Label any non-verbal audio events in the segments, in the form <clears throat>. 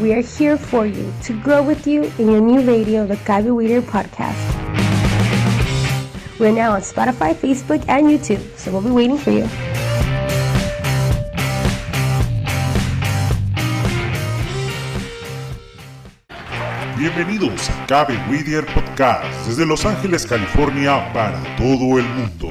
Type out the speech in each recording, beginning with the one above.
We are here for you to grow with you in your new radio, the Gaby Weeder podcast. We're now on Spotify, Facebook, and YouTube, so we'll be waiting for you. Bienvenidos a Cabe Whittier Podcast desde Los Ángeles, California para todo el mundo.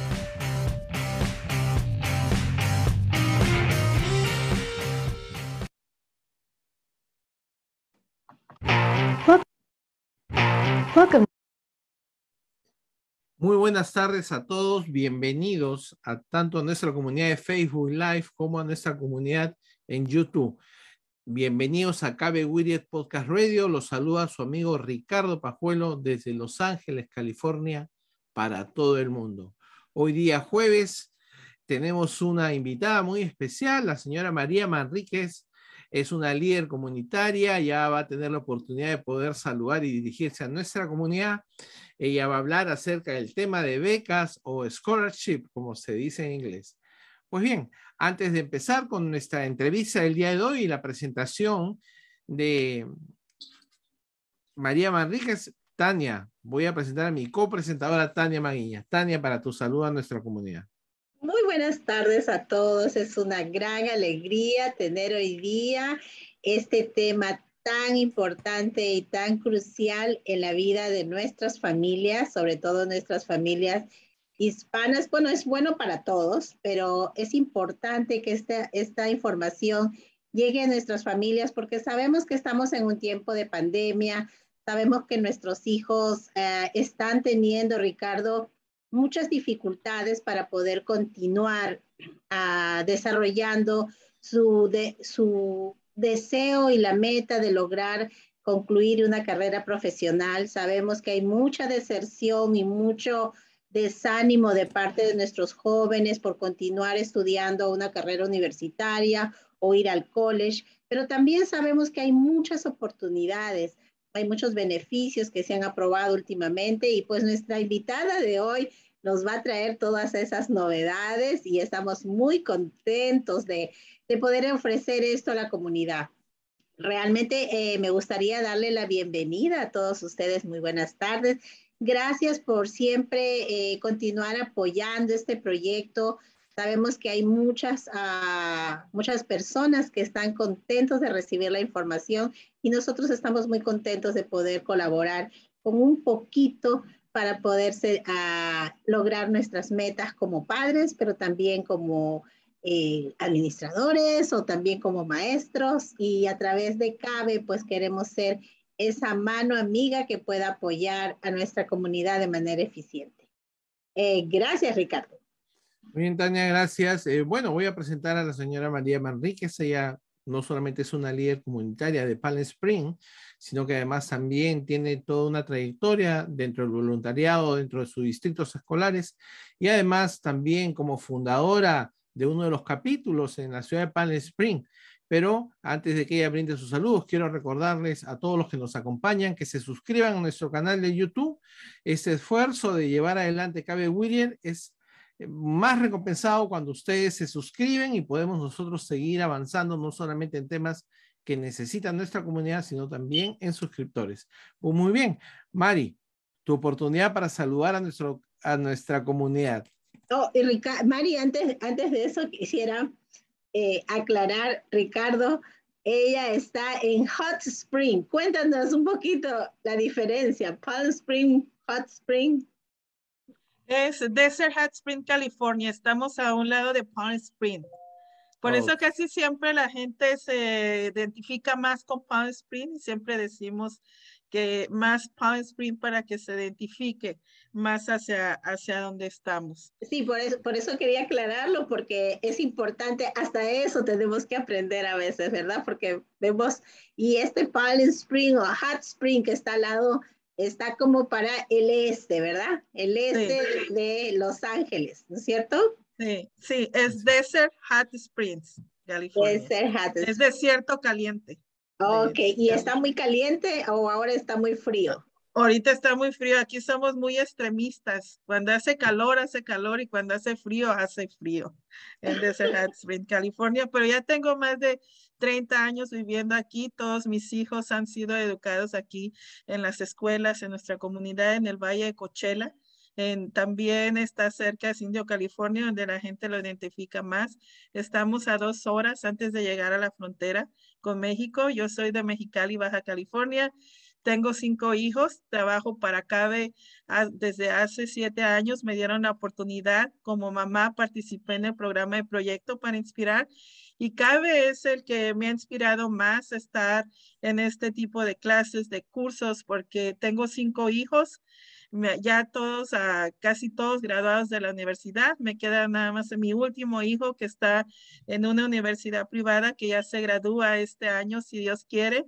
Welcome. Muy buenas tardes a todos, bienvenidos a tanto a nuestra comunidad de Facebook Live como a nuestra comunidad en YouTube. Bienvenidos a Cabe Widget Podcast Radio, los saluda su amigo Ricardo Pajuelo desde Los Ángeles, California, para todo el mundo. Hoy día jueves tenemos una invitada muy especial, la señora María Manríquez, es una líder comunitaria, ya va a tener la oportunidad de poder saludar y dirigirse a nuestra comunidad. Ella va a hablar acerca del tema de becas o scholarship, como se dice en inglés. Pues bien, antes de empezar con nuestra entrevista del día de hoy y la presentación de María Manríquez, Tania, voy a presentar a mi copresentadora Tania Maguiña. Tania, para tu saludo a nuestra comunidad. Muy buenas tardes a todos. Es una gran alegría tener hoy día este tema tan importante y tan crucial en la vida de nuestras familias, sobre todo nuestras familias hispanas. Bueno, es bueno para todos, pero es importante que esta, esta información llegue a nuestras familias porque sabemos que estamos en un tiempo de pandemia, sabemos que nuestros hijos eh, están teniendo, Ricardo, muchas dificultades para poder continuar uh, desarrollando su, su deseo y la meta de lograr concluir una carrera profesional. Sabemos que hay mucha deserción y mucho desánimo de parte de nuestros jóvenes por continuar estudiando una carrera universitaria o ir al college, pero también sabemos que hay muchas oportunidades, hay muchos beneficios que se han aprobado últimamente y pues nuestra invitada de hoy nos va a traer todas esas novedades y estamos muy contentos de, poder ofrecer esto a la comunidad. Realmente eh, me gustaría darle la bienvenida a todos ustedes. Muy buenas tardes. Gracias por siempre eh, continuar apoyando este proyecto. Sabemos que hay muchas, uh, muchas personas que están contentos de recibir la información y nosotros estamos muy contentos de poder colaborar con un poquito para poder uh, lograr nuestras metas como padres, pero también como eh, administradores o también como maestros y a través de CABE pues queremos ser esa mano amiga que pueda apoyar a nuestra comunidad de manera eficiente. Eh, gracias, Ricardo. Muy bien, Tania, gracias. Eh, bueno, voy a presentar a la señora María Manríquez. Ella no solamente es una líder comunitaria de Palm Spring, sino que además también tiene toda una trayectoria dentro del voluntariado, dentro de sus distritos escolares y además también como fundadora de uno de los capítulos en la ciudad de Palm Spring, pero antes de que ella brinde sus saludos, quiero recordarles a todos los que nos acompañan que se suscriban a nuestro canal de YouTube. Este esfuerzo de llevar adelante Cabe William es más recompensado cuando ustedes se suscriben y podemos nosotros seguir avanzando no solamente en temas que necesita nuestra comunidad, sino también en suscriptores. Pues muy bien, Mari, tu oportunidad para saludar a, nuestro, a nuestra comunidad. Oh, Mari, antes, antes de eso quisiera eh, aclarar, Ricardo, ella está en Hot Spring. Cuéntanos un poquito la diferencia. Palm Spring, Hot Spring. Es Desert Hot Spring, California. Estamos a un lado de Palm Spring. Por eso casi siempre la gente se identifica más con Palm Spring y siempre decimos que más Palm Spring para que se identifique más hacia, hacia donde estamos. Sí, por eso, por eso quería aclararlo, porque es importante, hasta eso tenemos que aprender a veces, ¿verdad? Porque vemos, y este Palm Spring o Hot Spring que está al lado, está como para el este, ¿verdad? El este de Los Ángeles, ¿no es cierto? Sí, sí, es Desert Hot Springs, California. Desert Hot Es desierto caliente. Ok, ¿y está muy caliente o ahora está muy frío? Ahorita está muy frío, aquí somos muy extremistas. Cuando hace calor, hace calor y cuando hace frío, hace frío en Desert Hot Spring, California. Pero ya tengo más de 30 años viviendo aquí. Todos mis hijos han sido educados aquí en las escuelas, en nuestra comunidad, en el Valle de Coachella. también está cerca de Indio, California, donde la gente lo identifica más. Estamos a dos horas antes de llegar a la frontera con México. Yo soy de Mexicali, Baja California. Tengo cinco hijos, trabajo para CABE desde hace siete años. Me dieron la oportunidad como mamá, participé en el programa de proyecto para inspirar y CABE es el que me ha inspirado más estar en este tipo de clases, de cursos, porque tengo cinco hijos ya todos, uh, casi todos graduados de la universidad. Me queda nada más mi último hijo que está en una universidad privada que ya se gradúa este año, si Dios quiere.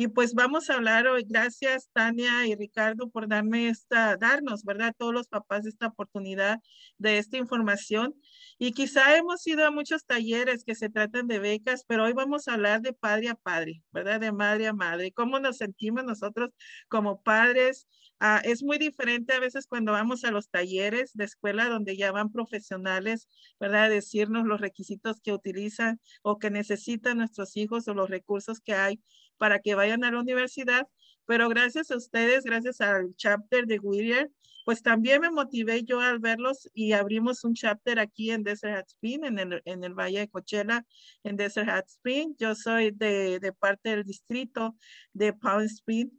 Y pues vamos a hablar hoy. Gracias, Tania y Ricardo, por darme esta, darnos, ¿verdad? Todos los papás esta oportunidad de esta información. Y quizá hemos ido a muchos talleres que se tratan de becas, pero hoy vamos a hablar de padre a padre, ¿verdad? De madre a madre. ¿Cómo nos sentimos nosotros como padres? Ah, es muy diferente a veces cuando vamos a los talleres de escuela donde ya van profesionales, ¿verdad? Decirnos los requisitos que utilizan o que necesitan nuestros hijos o los recursos que hay para que vayan a la universidad. Pero gracias a ustedes, gracias al chapter de Whittier, pues también me motivé yo al verlos y abrimos un chapter aquí en Desert Hot Spring, en el, Valle de Coachella, en Desert Hot Spring. Yo soy de, parte del distrito de Palm Spring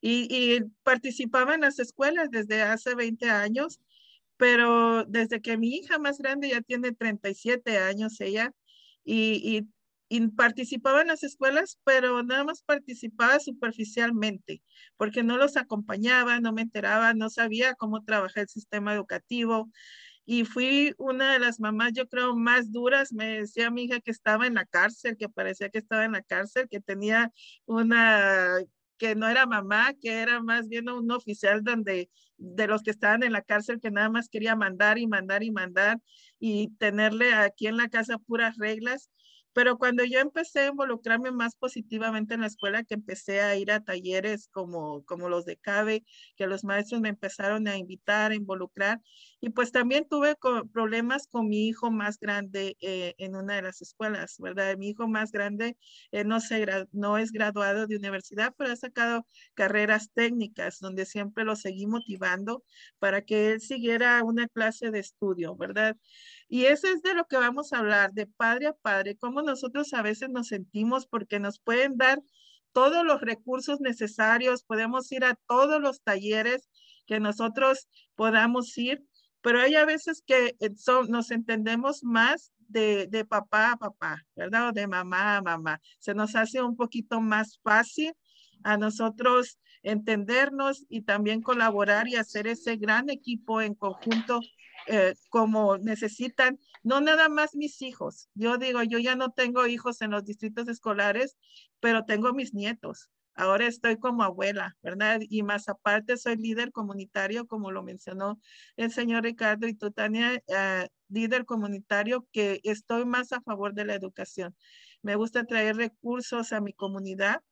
y, participaba en las escuelas desde hace 20 años, pero desde que mi hija más grande ya tiene 37 años ella, y, y, participaba en las escuelas, pero nada más participaba superficialmente, porque no los acompañaba, no me enteraba, no sabía cómo trabajar el sistema educativo. y fui una de las mamás, yo creo, más duras. Me decía mi hija que estaba en la cárcel, que parecía que estaba en la cárcel, que tenía una, que no era mamá, que era más bien un oficial donde de los que estaban en la cárcel que nada más quería mandar y mandar y mandar y tenerle aquí en la casa puras reglas. Pero cuando yo empecé a involucrarme más positivamente en la escuela, que empecé a ir a talleres como, como los de CABE, que los maestros me empezaron a invitar, a involucrar, y pues también tuve problemas con mi hijo más grande eh, en una de las escuelas, ¿verdad? Mi hijo más grande eh, no, no es graduado de universidad, pero ha sacado carreras técnicas, donde siempre lo seguí motivando para que él siguiera una clase de estudio, ¿verdad? Y eso es de lo que vamos a hablar, de padre a padre, cómo nosotros a veces nos sentimos porque nos pueden dar todos los recursos necesarios, podemos ir a todos los talleres que nosotros podamos ir, pero hay a veces que eh, nos entendemos más de, de papá a papá, ¿verdad? O de mamá a mamá. Se nos hace un poquito más fácil a nosotros entendernos y también colaborar y hacer ese gran equipo en conjunto eh, como necesitan, no nada más mis hijos. Yo digo, yo ya no tengo hijos en los distritos escolares, pero tengo mis nietos. Ahora estoy como abuela, ¿verdad? Y más aparte soy líder comunitario, como lo mencionó el señor Ricardo y tú, Tania, eh, líder comunitario que estoy más a favor de la educación. Me gusta traer recursos a mi comunidad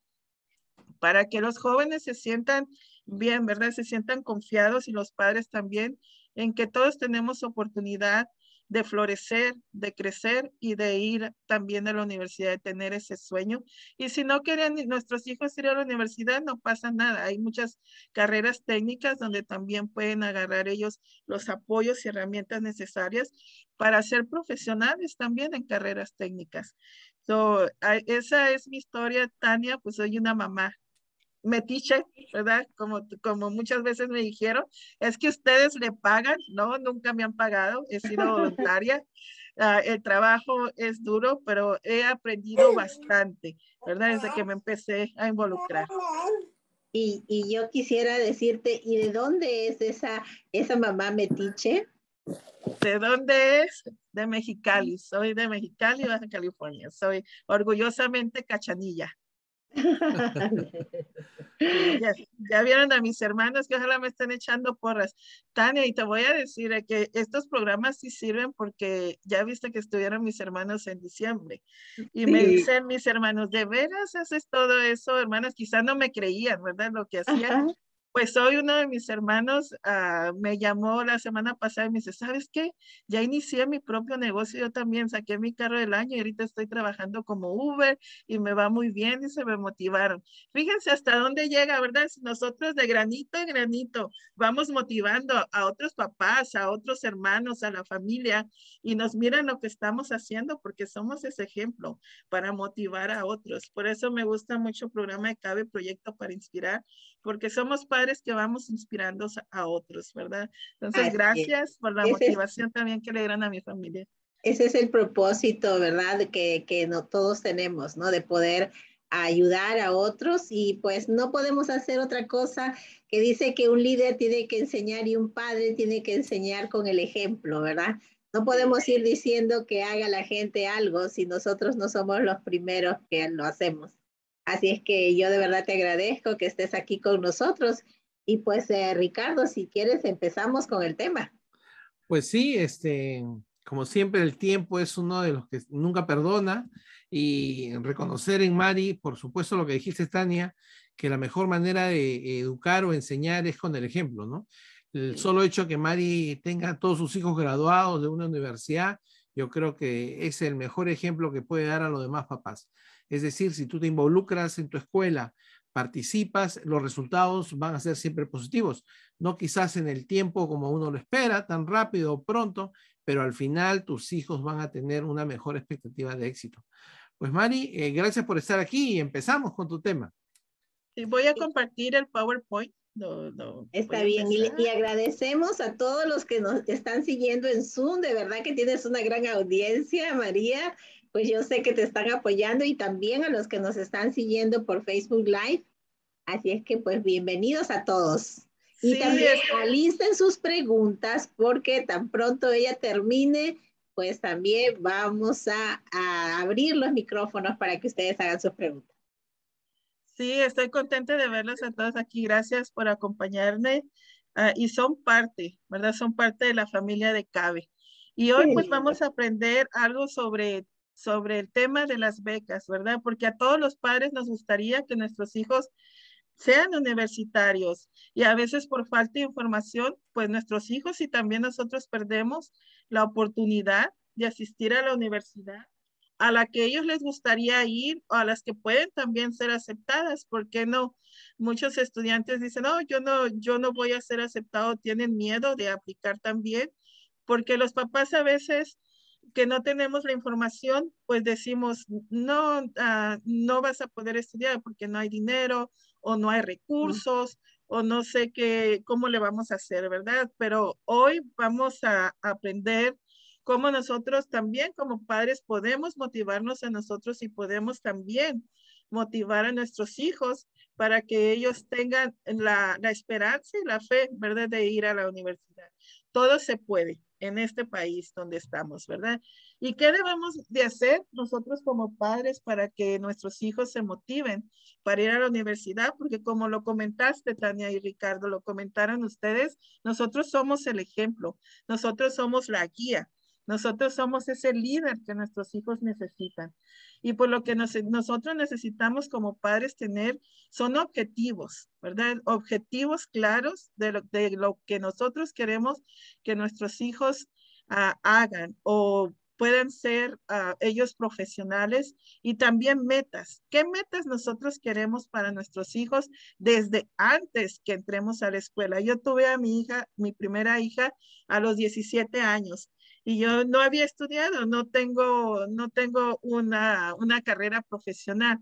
para que los jóvenes se sientan bien, ¿verdad? Se sientan confiados y los padres también en que todos tenemos oportunidad de florecer, de crecer y de ir también a la universidad, de tener ese sueño. Y si no quieren nuestros hijos ir a la universidad, no pasa nada. Hay muchas carreras técnicas donde también pueden agarrar ellos los apoyos y herramientas necesarias para ser profesionales también en carreras técnicas. So, esa es mi historia, Tania, pues soy una mamá metiche, ¿verdad? Como, como muchas veces me dijeron, es que ustedes le pagan, no, nunca me han pagado, he sido <laughs> voluntaria. Ah, el trabajo es duro, pero he aprendido bastante, ¿verdad? Desde que me empecé a involucrar. Y, y, yo quisiera decirte, ¿y de dónde es esa, esa mamá metiche? ¿De dónde es? De Mexicali. Soy de Mexicali, Baja California. Soy orgullosamente cachanilla. <laughs> ya, vieron a mis hermanos que ojalá me estén echando porras. Tania, y te voy a decir que estos programas sí sirven porque ya viste que estuvieron mis hermanos en diciembre. Y me dicen mis hermanos, ¿de veras haces todo eso? Hermanos, quizás no me creían, ¿verdad? Lo que hacían. Pues hoy uno de mis hermanos uh, me llamó la semana pasada y me dice, ¿sabes qué? Ya inicié mi propio negocio, yo también saqué mi carro del año y ahorita estoy trabajando como Uber y me va muy bien y se me motivaron. Fíjense hasta dónde llega, ¿verdad? Nosotros de granito en granito vamos motivando a otros papás, a otros hermanos, a la familia y nos miran lo que estamos haciendo porque somos ese ejemplo para motivar a otros. Por eso me gusta mucho el programa de CABE, Proyecto para Inspirar, porque somos padres que vamos inspirando a otros, ¿verdad? Entonces, gracias por la motivación también que le dieron a mi familia. Ese es el propósito, ¿verdad? Que, que no, todos tenemos, ¿no? De poder ayudar a otros y pues no podemos hacer otra cosa que dice que un líder tiene que enseñar y un padre tiene que enseñar con el ejemplo, ¿verdad? No podemos ir diciendo que haga la gente algo si nosotros no somos los primeros que lo hacemos. Así es que yo de verdad te agradezco que estés aquí con nosotros. Y pues, eh, Ricardo, si quieres, empezamos con el tema. Pues sí, este, como siempre, el tiempo es uno de los que nunca perdona. Y reconocer en Mari, por supuesto, lo que dijiste, Tania, que la mejor manera de educar o enseñar es con el ejemplo, ¿no? El solo hecho que Mari tenga todos sus hijos graduados de una universidad, yo creo que es el mejor ejemplo que puede dar a los demás papás. Es decir, si tú te involucras en tu escuela, participas, los resultados van a ser siempre positivos. No quizás en el tiempo como uno lo espera, tan rápido o pronto, pero al final tus hijos van a tener una mejor expectativa de éxito. Pues Mari, eh, gracias por estar aquí y empezamos con tu tema. Sí, voy a compartir el PowerPoint. Está bien, y, y, agradecemos a todos los que nos están siguiendo en Zoom, de verdad que tienes una gran audiencia, María, pues yo sé que te están apoyando y también a los que nos están siguiendo por Facebook Live. Así es que pues bienvenidos a todos. Y también alisten sus preguntas porque tan pronto ella termine, pues también vamos a, abrir los micrófonos para que ustedes hagan sus preguntas. Sí, estoy contenta de verlos a todos aquí. Gracias por acompañarme. Ah, y son parte, ¿verdad? Son parte de la familia de CABE. Y hoy pues vamos a aprender algo sobre, sobre el tema de las becas, ¿verdad? Porque a todos los padres nos gustaría que nuestros hijos sean universitarios y a veces por falta de información, pues nuestros hijos y también nosotros perdemos la oportunidad de asistir a la universidad a la que ellos les gustaría ir o a las que pueden también ser aceptadas. ¿Por qué no? Muchos estudiantes dicen, no, yo no, yo no voy a ser aceptado, tienen miedo de aplicar también porque los papás a veces que no tenemos la información, pues decimos, no, ah, no vas a poder estudiar porque no hay dinero o no hay recursos o no sé qué, cómo le vamos a hacer, ¿verdad? Pero hoy vamos a aprender cómo nosotros también como padres podemos motivarnos a nosotros y podemos también motivar a nuestros hijos para que ellos tengan la, la esperanza y la fe, ¿verdad? De ir a la universidad. Todo se puede en este país donde estamos, ¿verdad? ¿Y qué debemos de hacer nosotros como padres para que nuestros hijos se motiven para ir a la universidad? Porque como lo comentaste, Tania y Ricardo, lo comentaron ustedes, nosotros somos el ejemplo, nosotros somos la guía. Nosotros somos ese líder que nuestros hijos necesitan. Y por lo que nosotros necesitamos como padres tener son objetivos, ¿verdad? Objetivos claros de lo, de lo que nosotros queremos que nuestros hijos ah, hagan o puedan ser ah, ellos profesionales y también metas. ¿Qué metas nosotros queremos para nuestros hijos desde antes que entremos a la escuela? Yo tuve a mi hija, mi primera hija, a los 17 años y yo no había estudiado, no tengo, no tengo una, una carrera profesional.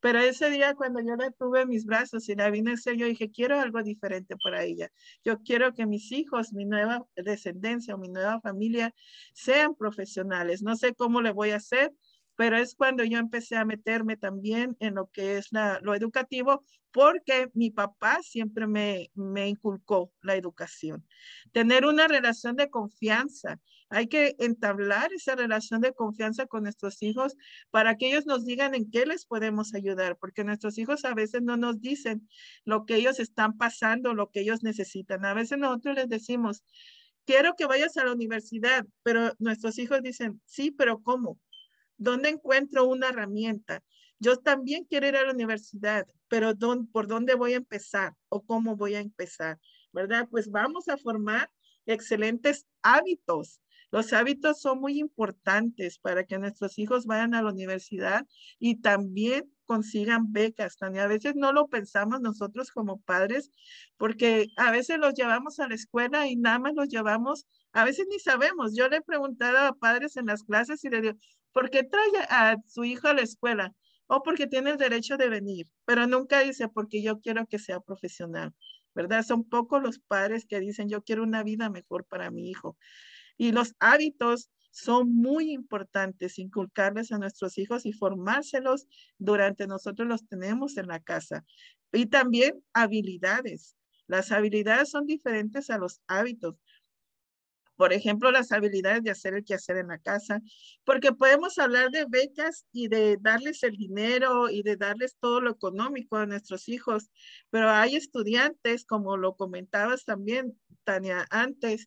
Pero ese día cuando yo la tuve en mis brazos y la vine a hacer, yo dije, quiero algo diferente para ella. Yo quiero que mis hijos, mi nueva descendencia o mi nueva familia sean profesionales. No sé cómo le voy a hacer, pero es cuando yo empecé a meterme también en lo que es lo educativo, porque mi papá siempre me, me inculcó la educación. Tener una relación de confianza. Hay que entablar esa relación de confianza con nuestros hijos para que ellos nos digan en qué les podemos ayudar, porque nuestros hijos a veces no nos dicen lo que ellos están pasando, lo que ellos necesitan. A veces nosotros les decimos, quiero que vayas a la universidad, pero nuestros hijos dicen, sí, pero ¿cómo? ¿Dónde encuentro una herramienta? Yo también quiero ir a la universidad, pero ¿por dónde voy a empezar o cómo voy a empezar? ¿Verdad? Pues vamos a formar excelentes hábitos. Los hábitos son muy importantes para que nuestros hijos vayan a la universidad y también consigan becas. También a veces no lo pensamos nosotros como padres, porque a veces los llevamos a la escuela y nada más los llevamos, a veces ni sabemos. Yo le he preguntado a padres en las clases y le digo, ¿Por qué trae a su hijo a la escuela? O porque tiene el derecho de venir, pero nunca dice porque yo quiero que sea profesional, ¿verdad? Son pocos los padres que dicen yo quiero una vida mejor para mi hijo. Y los hábitos son muy importantes, inculcarles a nuestros hijos y formárselos durante nosotros los tenemos en la casa. Y también habilidades. Las habilidades son diferentes a los hábitos. Por ejemplo, las habilidades de hacer el quehacer en la casa, porque podemos hablar de becas y de darles el dinero y de darles todo lo económico a nuestros hijos, pero hay estudiantes, como lo comentabas también, Tania, antes,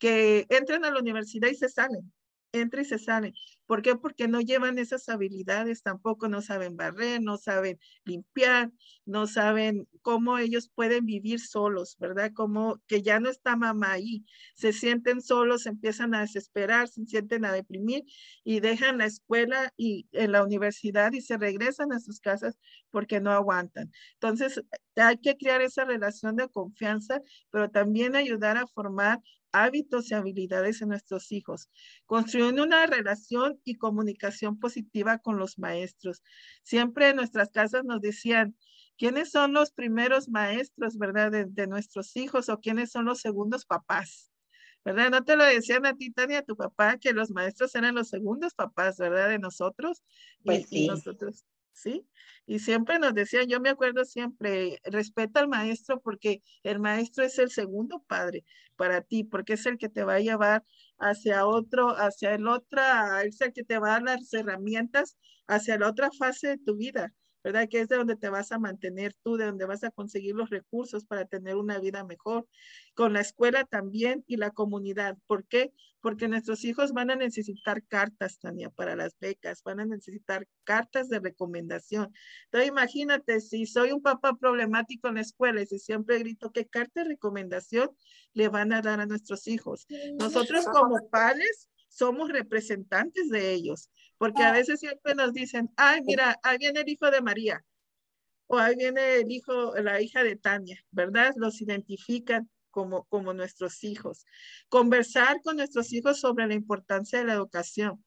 que entran a la universidad y se salen entra y se sale. ¿Por qué? Porque no llevan esas habilidades, tampoco no saben barrer, no saben limpiar, no saben cómo ellos pueden vivir solos, ¿verdad? Como que ya no está mamá ahí, se sienten solos, empiezan a desesperar, se sienten a deprimir y dejan la escuela y en la universidad y se regresan a sus casas porque no aguantan. Entonces, hay que crear esa relación de confianza, pero también ayudar a formar hábitos y habilidades en nuestros hijos, construyendo una relación y comunicación positiva con los maestros. Siempre en nuestras casas nos decían, ¿quiénes son los primeros maestros, verdad, de, nuestros hijos o quiénes son los segundos papás? ¿Verdad? No te lo decían a ti, Tania, a tu papá, que los maestros eran los segundos papás, ¿verdad? De nosotros. Pues y, nosotros ¿sí? Y siempre nos decían, yo me acuerdo siempre, respeta al maestro porque el maestro es el segundo padre para ti, porque es el que te va a llevar hacia otro, hacia el otro, es el que te va a dar las herramientas hacia la otra fase de tu vida. ¿Verdad? Que es de donde te vas a mantener tú, de donde vas a conseguir los recursos para tener una vida mejor. Con la escuela también y la comunidad. ¿Por qué? Porque nuestros hijos van a necesitar cartas, Tania, para las becas, van a necesitar cartas de recomendación. Entonces, imagínate, si soy un papá problemático en la escuela y si siempre grito, ¿qué carta de recomendación le van a dar a nuestros hijos? Nosotros como padres somos representantes de ellos. Porque a veces siempre nos dicen, ay, mira, ahí viene el hijo de María, o ahí viene el hijo, la hija de Tania, ¿verdad? Los identifican como, como nuestros hijos. Conversar con nuestros hijos sobre la importancia de la educación.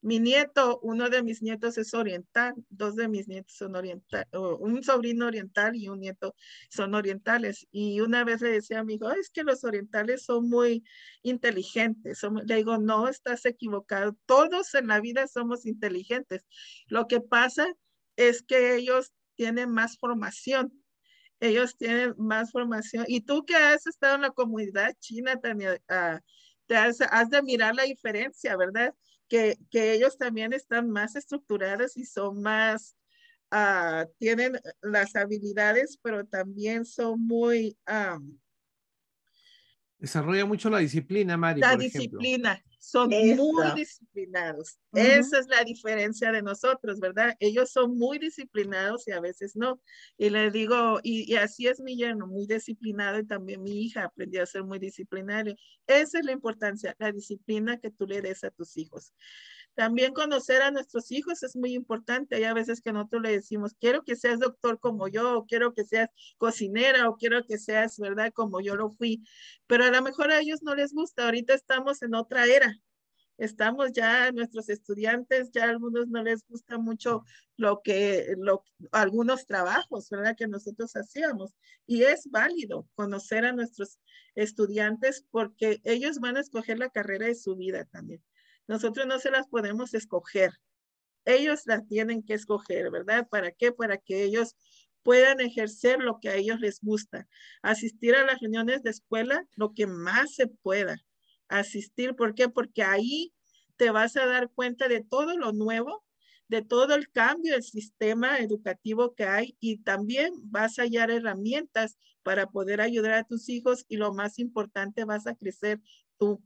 Mi nieto, uno de mis nietos es oriental, dos de mis nietos son orientales, un sobrino oriental y un nieto son orientales. Y una vez le decía a mi hijo, es que los orientales son muy inteligentes. le digo, no, estás equivocado. Todos en la vida somos inteligentes. Lo que pasa es que ellos tienen más formación. Ellos tienen más formación. Y tú que has estado en la comunidad china, Tania, ah, te has de mirar la diferencia, ¿verdad? Que, ellos también están más estructurados y son más, ah, tienen las habilidades, pero también son muy... Desarrolla mucho la disciplina, Mari. La disciplina, son muy disciplinados. Esa es la diferencia de nosotros, ¿verdad? Ellos son muy disciplinados y a veces no. Y le digo, y, y, así es mi yerno, muy disciplinado y también mi hija aprendió a ser muy disciplinario. Esa es la importancia, la disciplina que tú le des a tus hijos. También conocer a nuestros hijos es muy importante. Hay a veces que nosotros le decimos, quiero que seas doctor como yo, o quiero que seas cocinera, o quiero que seas, ¿verdad? Como yo lo fui. Pero a lo mejor a ellos no les gusta. Ahorita estamos en otra era. Estamos ya, nuestros estudiantes, ya a algunos no les gusta mucho lo que, lo, algunos trabajos, ¿verdad? Que nosotros hacíamos. Y es válido conocer a nuestros estudiantes porque ellos van a escoger la carrera de su vida también. Nosotros no se las podemos escoger. Ellos las tienen que escoger, ¿verdad? ¿Para qué? Para que ellos puedan ejercer lo que a ellos les gusta. Asistir a las reuniones de escuela, lo que más se pueda. Asistir, ¿por qué? Porque ahí te vas a dar cuenta de todo lo nuevo, de todo el cambio del sistema educativo que hay y también vas a hallar herramientas para poder ayudar a tus hijos y lo más importante, vas a crecer tú.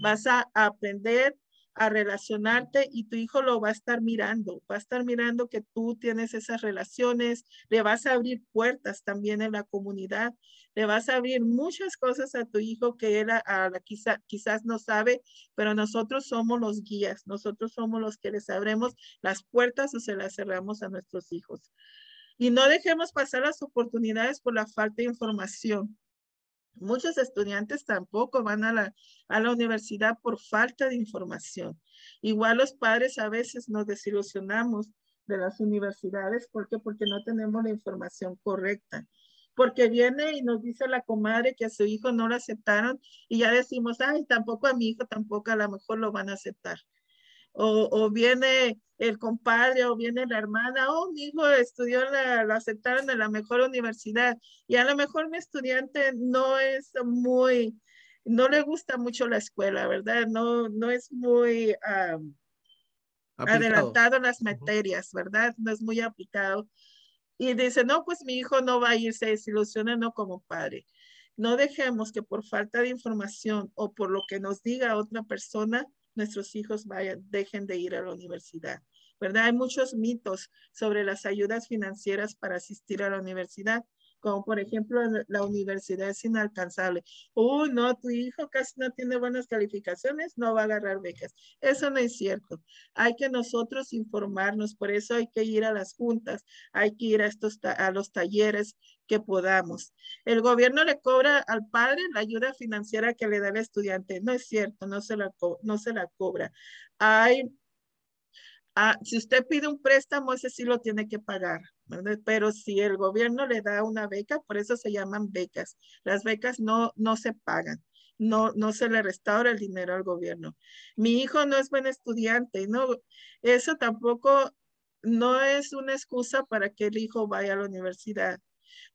Vas a aprender a relacionarte y tu hijo lo va a estar mirando, va a estar mirando que tú tienes esas relaciones, le vas a abrir puertas también en la comunidad, le vas a abrir muchas cosas a tu hijo que él a, quizá, quizás no sabe, pero nosotros somos los guías, nosotros somos los que les abremos las puertas o se las cerramos a nuestros hijos. Y no dejemos pasar las oportunidades por la falta de información. Muchos estudiantes tampoco van a la, a la universidad por falta de información. Igual los padres a veces nos desilusionamos de las universidades. Porque no tenemos la información correcta. Porque viene y nos dice la comadre que a su hijo no lo aceptaron y ya decimos, ay, tampoco a mi hijo, tampoco a lo mejor lo van a aceptar o, viene el compadre o viene la hermana, oh, mi hijo estudió, la, lo aceptaron en la mejor universidad y a lo mejor mi estudiante no es muy, no le gusta mucho la escuela, ¿verdad? No, no es muy adelantado en las materias, ¿verdad? No es muy aplicado. Y dice, no, pues mi hijo no va a ir, se desilusiona, no como padre. No dejemos que por falta de información o por lo que nos diga otra persona, nuestros hijos vayan, dejen de ir a la universidad. ¿Verdad? Hay muchos mitos sobre las ayudas financieras para asistir a la universidad, como por ejemplo la universidad es inalcanzable. Oh, no, tu hijo casi no tiene buenas calificaciones, no va a agarrar becas. Eso no es cierto. Hay que nosotros informarnos, por eso hay que ir a las juntas, hay que ir a, estos, a los talleres que podamos. El gobierno le cobra al padre la ayuda financiera que le da el estudiante. No es cierto, no se la, no se la cobra. Hay, ah, si usted pide un préstamo, ese sí lo tiene que pagar. Pero si el gobierno le da una beca, por eso se llaman becas. Las becas no, no se pagan. No, no se le restaura el dinero al gobierno. Mi hijo no es buen estudiante, no, eso tampoco no es una excusa para que el hijo vaya a la universidad.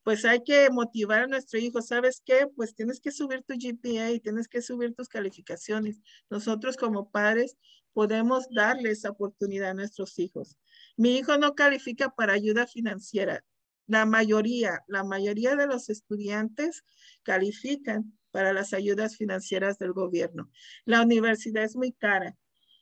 Pues hay que motivar a nuestro hijo, ¿sabes qué? Pues tienes que subir tu GPA tienes que subir tus calificaciones. Nosotros como padres podemos darle esa oportunidad a nuestros hijos. Mi hijo no califica para ayuda financiera. La mayoría, la mayoría de los estudiantes califican para las ayudas financieras del gobierno. La universidad es muy cara.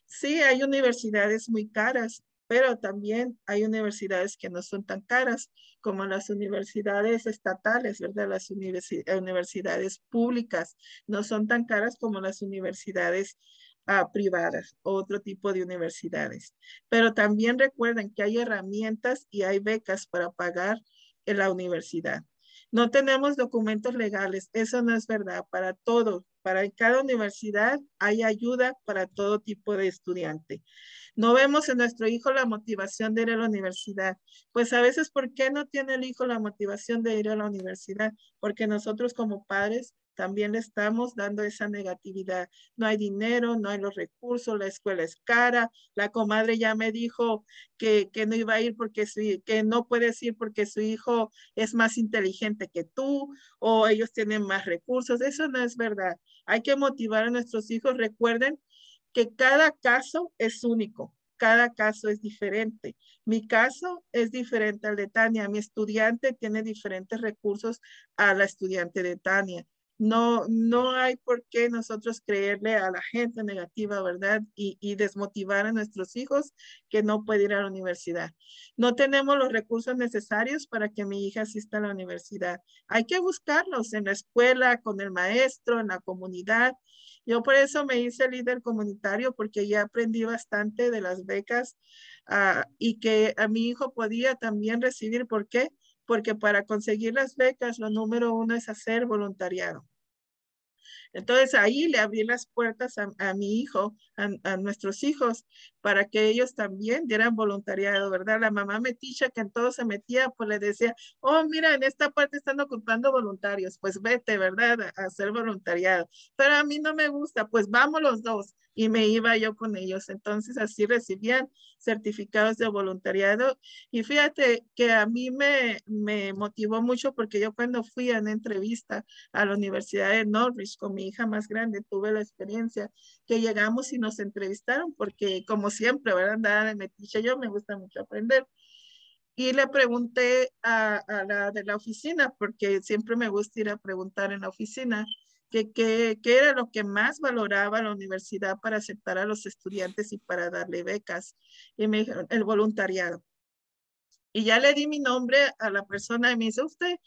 Sí, hay universidades muy caras, pero también hay universidades que no son tan caras como las universidades estatales, ¿verdad? Las universidades públicas no son tan caras como las universidades uh, privadas, otro tipo de universidades. Pero también recuerden que hay herramientas y hay becas para pagar en la universidad. No tenemos documentos legales, eso no es verdad. Para todo, para cada universidad hay ayuda para todo tipo de estudiante. No vemos en nuestro hijo la motivación de ir a la universidad. Pues a veces, ¿por qué no tiene el hijo la motivación de ir a la universidad? Porque nosotros como padres también estamos dando esa negatividad. No hay dinero, no hay los recursos, la escuela es cara, la comadre ya me dijo que, que no iba a ir porque su, que no puedes ir porque su hijo es más inteligente que tú o ellos tienen más recursos. Eso no es verdad. Hay que motivar a nuestros hijos. Recuerden que cada caso es único cada caso es diferente. Mi caso es diferente al de Tania. Mi estudiante tiene diferentes recursos a la estudiante de Tania no, no hay por qué nosotros creerle a la gente negativa, ¿verdad? Y, y, desmotivar a nuestros hijos que no puede ir a la universidad. No tenemos los recursos necesarios para que mi hija asista a la universidad. Hay que buscarlos en la escuela, con el maestro, en la comunidad. Yo por eso me hice líder comunitario porque ya aprendí bastante de las becas uh, y que a mi hijo podía también recibir. ¿Por qué? Porque para conseguir las becas, lo número uno es hacer voluntariado. Entonces ahí le abrí las puertas a, mi hijo, a, nuestros hijos, para que ellos también dieran voluntariado, ¿verdad? La mamá meticha que en todo se metía, pues le decía, oh, mira, en esta parte están ocupando voluntarios, pues vete, ¿verdad? A, hacer voluntariado. Pero a mí no me gusta, pues vamos los dos y me iba yo con ellos. Entonces así recibían certificados de voluntariado. Y fíjate que a mí me, me motivó mucho porque yo cuando fui a una entrevista a la Universidad de Norwich con hija más grande, tuve la experiencia que llegamos y nos entrevistaron porque como siempre, ¿verdad? Andaba de yo me gusta mucho aprender. Y le pregunté a, a, la de la oficina, porque siempre me gusta ir a preguntar en la oficina, que, que, era lo que más valoraba la universidad para aceptar a los estudiantes y para darle becas. Y me dijeron, el voluntariado. Y ya le di mi nombre a la persona y me dice, usted,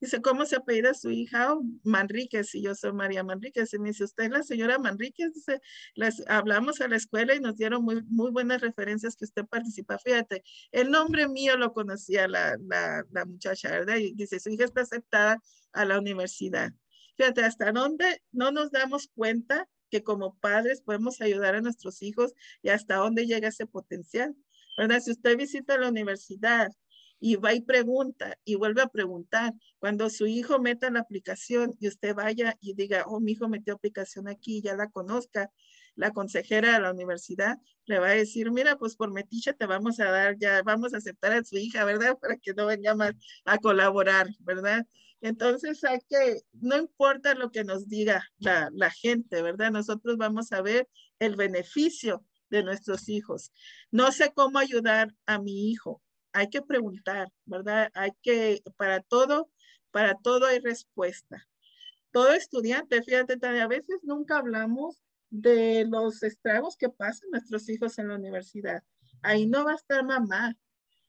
dice, ¿cómo se apellida su hija? Oh, Manríquez, y yo soy María Manríquez. Y me dice, usted es la señora Manríquez. Dice, les hablamos a la escuela y nos dieron muy, muy buenas referencias que usted participa. Fíjate, el nombre mío lo conocía la, la, la muchacha, ¿verdad? Y dice, su hija está aceptada a la universidad. Fíjate, hasta dónde no nos damos cuenta que como padres podemos ayudar a nuestros hijos y hasta dónde llega ese potencial. ¿Verdad? Si usted visita la universidad y va y pregunta y vuelve a preguntar, cuando su hijo meta la aplicación y usted vaya y diga, oh, mi hijo metió aplicación aquí, ya la conozca, la consejera de la universidad le va a decir, mira, pues por metiche te vamos a dar, ya vamos a aceptar a su hija, ¿verdad? <laughs> Para que no venga más a colaborar, ¿verdad? Entonces hay que, no importa lo que nos diga la, la gente, ¿verdad? Nosotros vamos a ver el beneficio de nuestros hijos. No sé cómo ayudar a mi hijo. Hay que preguntar, ¿verdad? Hay que, para todo, para todo hay respuesta. Todo estudiante, fíjate, a veces nunca hablamos de los estragos que pasan nuestros hijos en la universidad. Ahí no va a estar mamá,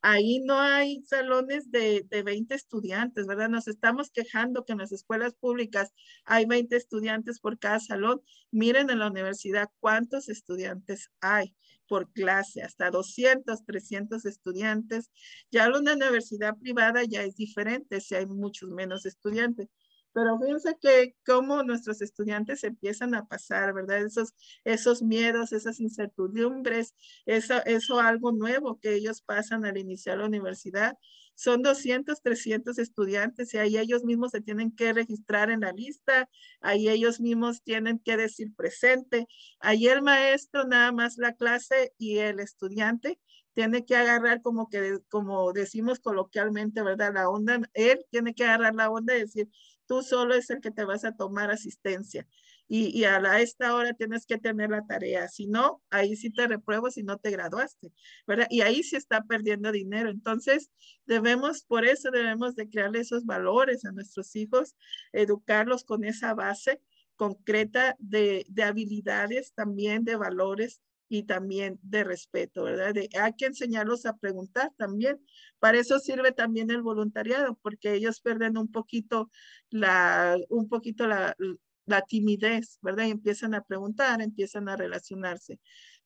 Ahí no hay salones de, de 20 estudiantes, ¿verdad? Nos estamos quejando que en las escuelas públicas hay 20 estudiantes por cada salón. Miren en la universidad cuántos estudiantes hay por clase, hasta 200, 300 estudiantes. Ya en una universidad privada ya es diferente si hay muchos menos estudiantes. Pero fíjense que cómo nuestros estudiantes empiezan a pasar, ¿verdad? Esos, esos miedos, esas incertidumbres, eso, eso algo nuevo que ellos pasan al iniciar la universidad. Son 200, 300 estudiantes y ahí ellos mismos se tienen que registrar en la lista, ahí ellos mismos tienen que decir presente, ahí el maestro nada más la clase y el estudiante tiene que agarrar como que, como decimos coloquialmente, ¿verdad? La onda, él tiene que agarrar la onda y decir, tú solo es el que te vas a tomar asistencia. Y, y a la, esta hora tienes que tener la tarea. Si no, ahí sí te repruebo si no te graduaste, ¿verdad? Y ahí sí está perdiendo dinero. Entonces, debemos, por eso debemos de crearle esos valores a nuestros hijos, educarlos con esa base concreta de, de habilidades, también de valores y también de respeto, ¿verdad? hay que enseñarlos a preguntar también. Para eso sirve también el voluntariado, porque ellos pierden un poquito la, un poquito la, timidez, ¿verdad? Y empiezan a preguntar, empiezan a relacionarse.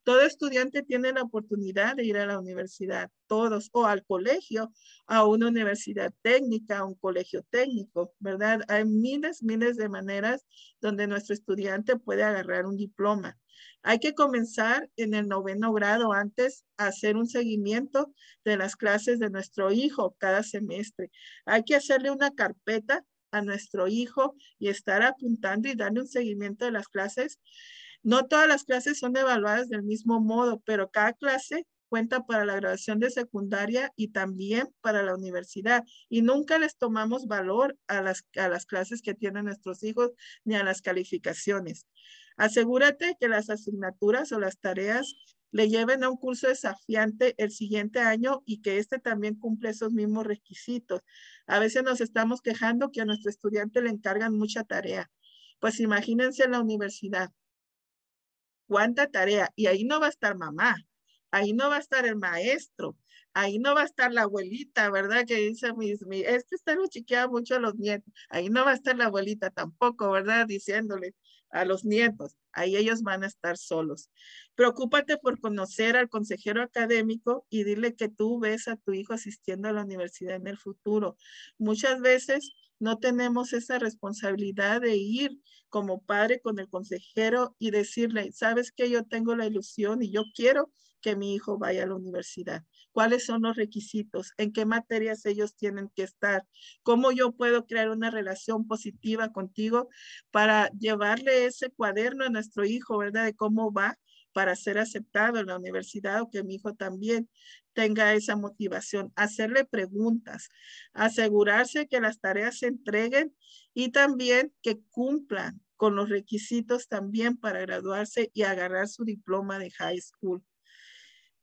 Todo estudiante tiene la oportunidad de ir a la universidad, todos, o al colegio, a una universidad técnica, a un colegio técnico, ¿verdad? Hay miles, miles de maneras donde nuestro estudiante puede agarrar un diploma. Hay que comenzar en el noveno grado antes a hacer un seguimiento de las clases de nuestro hijo cada semestre. Hay que hacerle una carpeta a nuestro hijo y estar apuntando y darle un seguimiento de las clases. No todas las clases son evaluadas del mismo modo, pero cada clase cuenta para la graduación de secundaria y también para la universidad. Y nunca les tomamos valor a las, a las clases que tienen nuestros hijos ni a las calificaciones. Asegúrate que las asignaturas o las tareas le lleven a un curso desafiante el siguiente año y que este también cumple esos mismos requisitos. A veces nos estamos quejando que a nuestro estudiante le encargan mucha tarea. Pues imagínense en la universidad. ¿Cuánta tarea? Y ahí no va a estar mamá, ahí no va a estar el maestro, ahí no va a estar la abuelita, ¿verdad? Que dice, mis, mi, este está lo chiquea mucho a los nietos, ahí no va a estar la abuelita tampoco, ¿verdad? Diciéndole, a los nietos. Ahí ellos van a estar solos. Preocúpate por conocer al consejero académico y dile que tú ves a tu hijo asistiendo a la universidad en el futuro. Muchas veces no tenemos esa responsabilidad de ir como padre con el consejero y decirle, sabes que yo tengo la ilusión y yo quiero que mi hijo vaya a la universidad. Cuáles son los requisitos, en qué materias ellos tienen que estar, cómo yo puedo crear una relación positiva contigo para llevarle ese cuaderno a nuestro hijo, ¿verdad? De cómo va para ser aceptado en la universidad o que mi hijo también tenga esa motivación, hacerle preguntas, asegurarse que las tareas se entreguen y también que cumplan con los requisitos también para graduarse y agarrar su diploma de high school.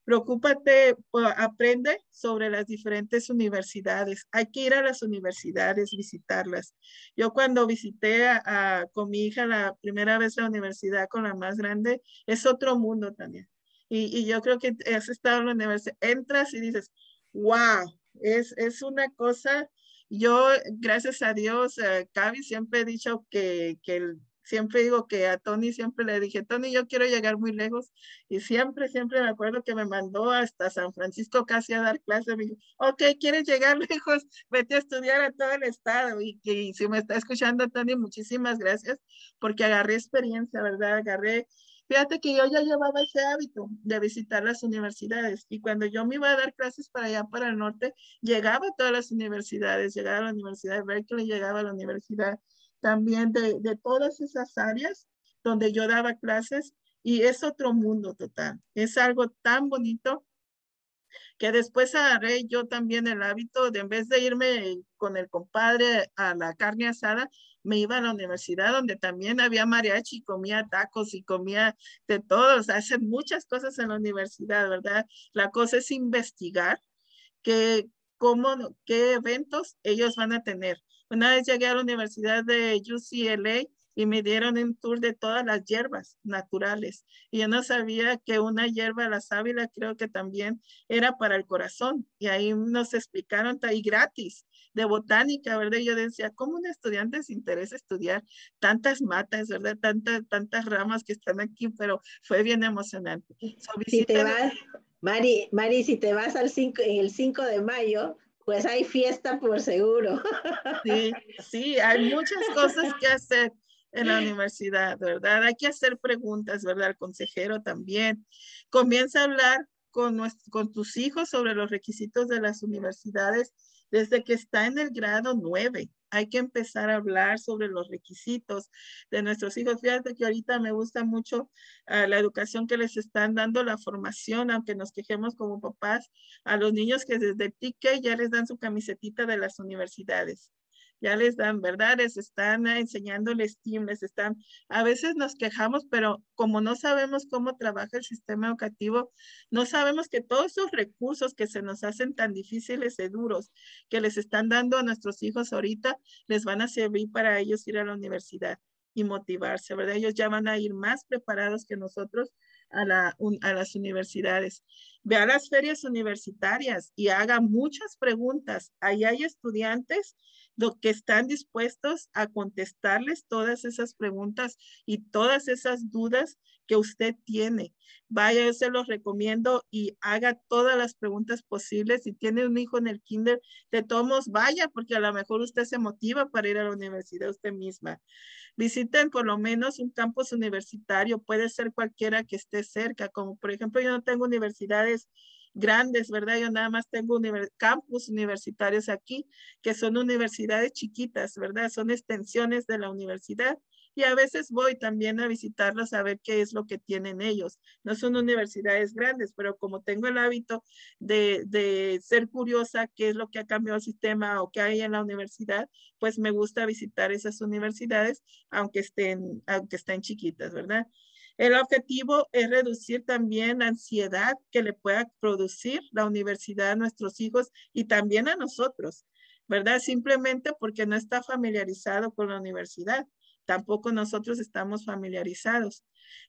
Preocúpate, aprende sobre las diferentes universidades. Hay que ir a las universidades, visitarlas. Yo cuando visité a, con mi hija la primera vez la universidad con la más grande, es otro mundo también. Y, yo creo que has estado en la universidad, entras y dices, wow, es, es una cosa. Yo, gracias a Dios, eh, Cavi siempre he dicho que, que el siempre digo que a Tony siempre le dije, Tony, yo quiero llegar muy lejos y siempre, siempre me acuerdo que me mandó hasta San Francisco casi a dar clases. Me dijo, ok, ¿quieres llegar <laughs> lejos? Vete a estudiar a todo el estado. Y, que si me está escuchando, Tony, muchísimas gracias porque agarré experiencia, ¿verdad? Agarré Fíjate que yo ya llevaba ese hábito de visitar las universidades y cuando yo me iba a dar clases para allá, para el norte, llegaba a todas las universidades, llegaba a la Universidad de Berkeley, llegaba a la Universidad también de, de todas esas áreas donde yo daba clases y es otro mundo total. Es algo tan bonito que después agarré yo también el hábito de en vez de irme con el compadre a la carne asada, me iba a la universidad donde también había mariachi, comía tacos y comía de todos, hacen muchas cosas en la universidad, ¿verdad? La cosa es investigar qué, cómo, qué eventos ellos van a tener. Una vez llegué a la Universidad de UCLA y me dieron un tour de todas las hierbas naturales. Y yo no sabía que una hierba, la sábila, creo que también era para el corazón. Y ahí nos explicaron, y gratis, de botánica, ¿verdad? Y yo decía, ¿cómo un estudiante se interesa estudiar tantas matas, ¿verdad? Tantas, tantas ramas que están aquí, pero fue bien emocionante. si te vas, Mari, Mari, si te vas al 5, el 5 de mayo, pues hay fiesta por seguro. <laughs> Sí, sí, hay muchas cosas que hacer en la universidad, ¿verdad? Hay que hacer preguntas, ¿verdad? El consejero también. Comienza a hablar con, con tus hijos sobre los requisitos de las universidades desde que está en el grado 9. Hay que empezar a hablar sobre los requisitos de nuestros hijos. Fíjate que ahorita me gusta mucho uh, la educación que les están dando, la formación, aunque nos quejemos como papás, a los niños que desde TK ya les dan su camisetita de las universidades ya les dan, ¿verdad? Les están enseñándoles STEAM, les están, a veces nos quejamos, pero como no sabemos cómo trabaja el sistema educativo, no sabemos que todos esos recursos que se nos hacen tan difíciles y duros, que les están dando a nuestros hijos ahorita, les van a servir para ellos ir a la universidad y motivarse, ¿verdad? Ellos ya van a ir más preparados que nosotros a, la, a las universidades. Ve a las ferias universitarias y haga muchas preguntas. Ahí hay estudiantes lo que están dispuestos a contestarles todas esas preguntas y todas esas dudas que usted tiene. Vaya, yo se los recomiendo y haga todas las preguntas posibles. Si tiene un hijo en el kinder, de todos vaya, porque a lo mejor usted se motiva para ir a la universidad usted misma. Visiten por lo menos un campus universitario, puede ser cualquiera que esté cerca, como por ejemplo yo no tengo universidades grandes, ¿verdad? Yo nada más tengo campus universitarios aquí, que son universidades chiquitas, ¿verdad? Son extensiones de la universidad. Y a veces voy también a visitarlos a ver qué es lo que tienen ellos. No son universidades grandes, pero como tengo el hábito de, de ser curiosa qué es lo que ha cambiado el sistema o qué hay en la universidad, pues me gusta visitar esas universidades, aunque estén, aunque estén chiquitas, ¿verdad? El objetivo es reducir también la ansiedad que le pueda producir la universidad a nuestros hijos y también a nosotros, ¿verdad? Simplemente porque no está familiarizado con la universidad. Tampoco nosotros estamos familiarizados.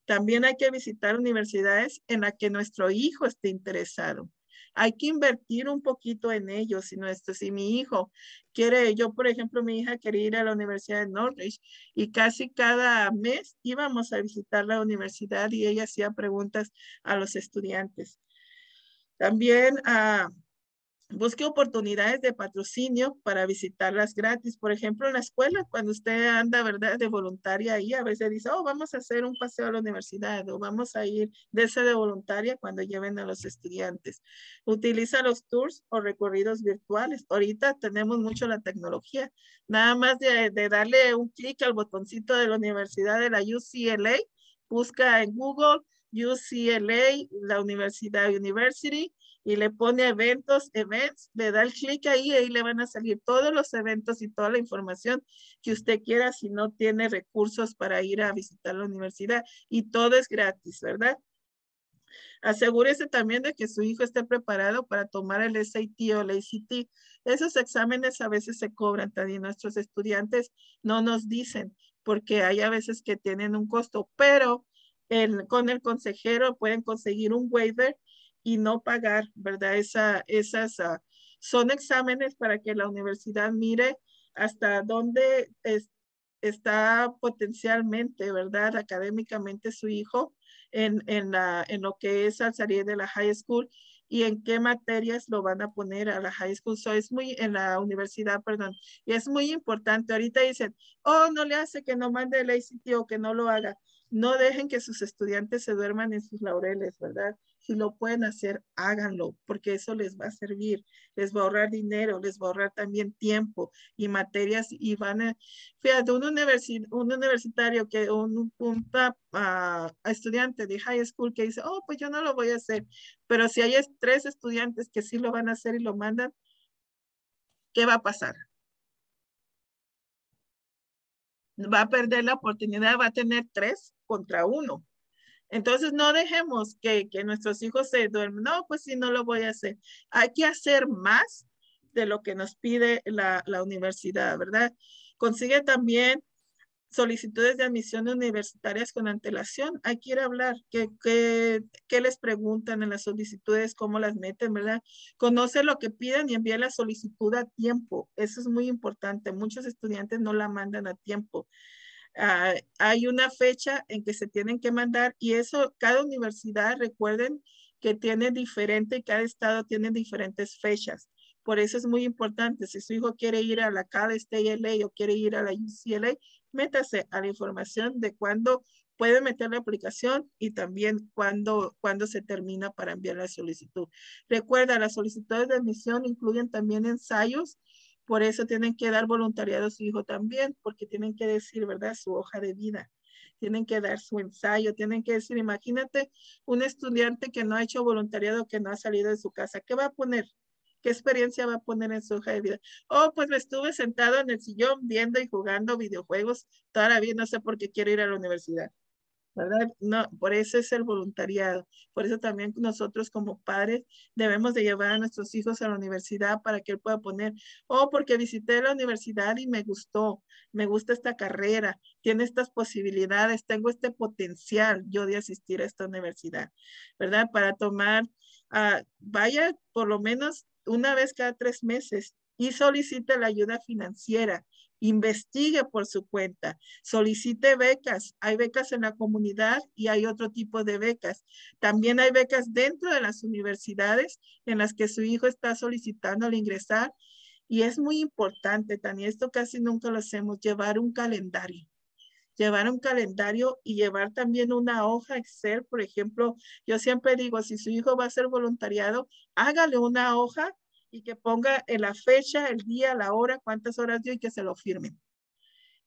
También hay que visitar universidades en las que nuestro hijo esté interesado hay que invertir un poquito en ellos. Si, nuestro, si mi hijo quiere, yo por ejemplo, mi hija quería ir a la Universidad de Norwich y casi cada mes íbamos a visitar la universidad y ella hacía preguntas a los estudiantes. También a... Ah, busque oportunidades de patrocinio para visitarlas gratis. Por ejemplo, en la escuela, cuando usted anda, ¿verdad?, de voluntaria ahí, a veces dice, oh, vamos a hacer un paseo a la universidad o vamos a ir de ese de voluntaria cuando lleven a los estudiantes. Utiliza los tours o recorridos virtuales. Ahorita tenemos mucho la tecnología. Nada más de, de darle un clic al botoncito de la universidad de la UCLA, busca en Google UCLA, la Universidad University, y le pone eventos, events, le da el clic ahí y ahí le van a salir todos los eventos y toda la información que usted quiera si no tiene recursos para ir a visitar la universidad y todo es gratis, ¿verdad? Asegúrese también de que su hijo esté preparado para tomar el SAT o el ACT. Esos exámenes a veces se cobran también. Nuestros estudiantes no nos dicen porque hay a veces que tienen un costo, pero con el consejero pueden conseguir un waiver y no pagar, ¿verdad? Esa, esas uh, son exámenes para que la universidad mire hasta dónde está potencialmente, ¿verdad? Académicamente su hijo en, en, la, en lo que es al salir de la high school y en qué materias lo van a poner a la high school. So es muy, en la universidad, perdón. Y es muy importante. Ahorita dicen, oh, no le hace que no mande el ACT o que no lo haga. No dejen que sus estudiantes se duerman en sus laureles, ¿verdad? Si lo pueden hacer, háganlo, porque eso les va a servir, les va a ahorrar dinero, les va a ahorrar también tiempo y materias y van a, fíjate, un, un universitario que, un, un uh, estudiante de high school que dice, oh, pues yo no lo voy a hacer, pero si hay tres estudiantes que sí lo van a hacer y lo mandan, ¿qué va a pasar? Va a perder la oportunidad, va a tener tres contra uno. Entonces, no dejemos que, nuestros hijos se duermen. No, pues sí, no lo voy a hacer. Hay que hacer más de lo que nos pide la, universidad, ¿verdad? Consigue también solicitudes de admisión universitarias con antelación. Hay que ir a hablar, ¿qué, qué, les preguntan en las solicitudes, cómo las meten, ¿verdad? Conoce lo que piden y envía la solicitud a tiempo. Eso es muy importante. Muchos estudiantes no la mandan a tiempo. Ah, hay una fecha en que se tienen que mandar y eso, cada universidad, recuerden que tiene diferente, cada estado tiene diferentes fechas. Por eso es muy importante, si su hijo quiere ir a la Cal State LA o quiere ir a la UCLA, métase a la información de cuándo puede meter la aplicación y también cuándo, cuándo se termina para enviar la solicitud. Recuerda, las solicitudes de admisión incluyen también ensayos Por eso tienen que dar voluntariado a su hijo también, porque tienen que decir, ¿verdad? Su hoja de vida. Tienen que dar su ensayo, tienen que decir, imagínate un estudiante que no ha hecho voluntariado, que no ha salido de su casa. ¿Qué va a poner? ¿Qué experiencia va a poner en su hoja de vida? Oh, pues me estuve sentado en el sillón viendo y jugando videojuegos toda la vida, no sé por qué quiero ir a la universidad. ¿Verdad? No, por eso es el voluntariado. Por eso también nosotros como padres debemos de llevar a nuestros hijos a la universidad para que él pueda poner, oh, porque visité la universidad y me gustó, me gusta esta carrera, tiene estas posibilidades, tengo este potencial yo de asistir a esta universidad, ¿verdad? Para tomar, uh, vaya por lo menos una vez cada tres meses y solicite la ayuda financiera investigue por su cuenta, solicite becas. Hay becas en la comunidad y hay otro tipo de becas. También hay becas dentro de las universidades en las que su hijo está solicitando al ingresar. Y es muy importante, Tania, esto casi nunca lo hacemos, llevar un calendario. Llevar un calendario y llevar también una hoja Excel, por ejemplo, yo siempre digo, si su hijo va a ser voluntariado, hágale una hoja y que ponga en la fecha, el día, la hora, cuántas horas dio y que se lo firmen.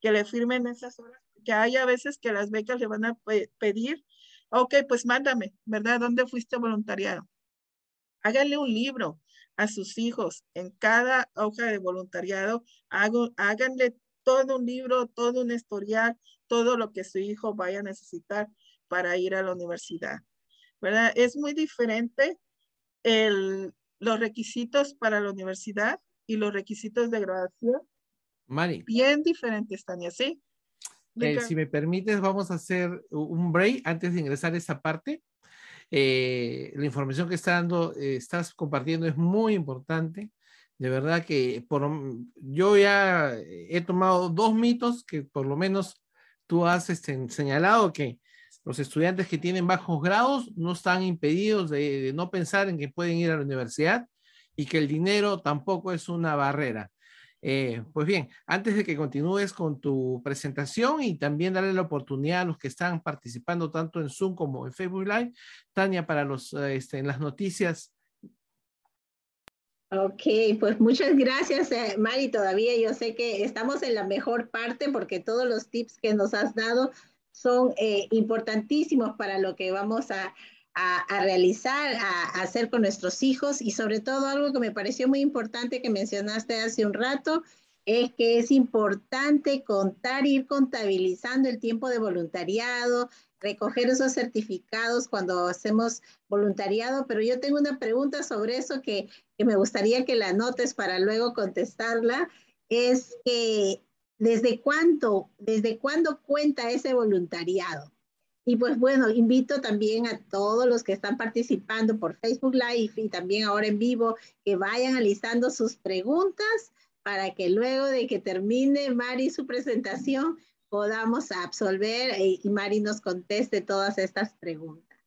Que le firmen esas horas. Que haya veces que las becas le van a pedir, ok, pues mándame, ¿verdad? ¿Dónde fuiste voluntariado? Háganle un libro a sus hijos en cada hoja de voluntariado. Hago, háganle todo un libro, todo un historial, todo lo que su hijo vaya a necesitar para ir a la universidad. ¿Verdad? Es muy diferente el, los requisitos para la universidad y los requisitos de graduación. Mari. Bien diferentes, Tania, ¿sí? Eh, si me permites, vamos a hacer un break antes de ingresar a esa parte. Eh, la información que está dando, eh, estás compartiendo es muy importante. De verdad que por, yo ya he tomado dos mitos que por lo menos tú has este, señalado que los estudiantes que tienen bajos grados no están impedidos de, no pensar en que pueden ir a la universidad y que el dinero tampoco es una barrera. Eh, pues bien, antes de que continúes con tu presentación y también darle la oportunidad a los que están participando tanto en Zoom como en Facebook Live, Tania, para los, este, en las noticias. Ok, pues muchas gracias, eh, Mari. Todavía yo sé que estamos en la mejor parte porque todos los tips que nos has dado son eh, importantísimos para lo que vamos a, realizar, a, hacer con nuestros hijos. Y sobre todo algo que me pareció muy importante que mencionaste hace un rato, es que es importante contar, ir contabilizando el tiempo de voluntariado, recoger esos certificados cuando hacemos voluntariado, pero yo tengo una pregunta sobre eso que, que me gustaría que la anotes para luego contestarla, es que ¿Desde cuánto, desde cuándo cuenta ese voluntariado? Y pues bueno, invito también a todos los que están participando por Facebook Live y también ahora en vivo que vayan alistando sus preguntas para que luego de que termine Mari su presentación podamos absolver y Mari nos conteste todas estas preguntas.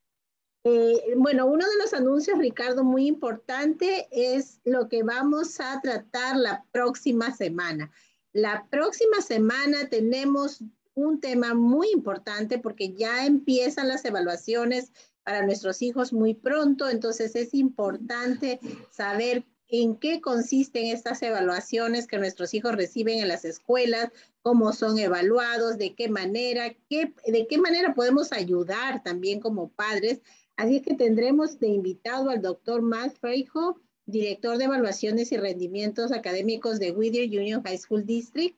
Eh, bueno, uno de los anuncios, Ricardo, muy importante es lo que vamos a tratar la próxima semana. La próxima semana tenemos un tema muy importante porque ya empiezan las evaluaciones para nuestros hijos muy pronto, entonces es importante saber en qué consisten estas evaluaciones que nuestros hijos reciben en las escuelas, cómo son evaluados, de qué manera, qué, de qué manera podemos ayudar también como padres. Así que tendremos de invitado al doctor Matt Freijo, director de evaluaciones y rendimientos académicos de Whittier Union High School District.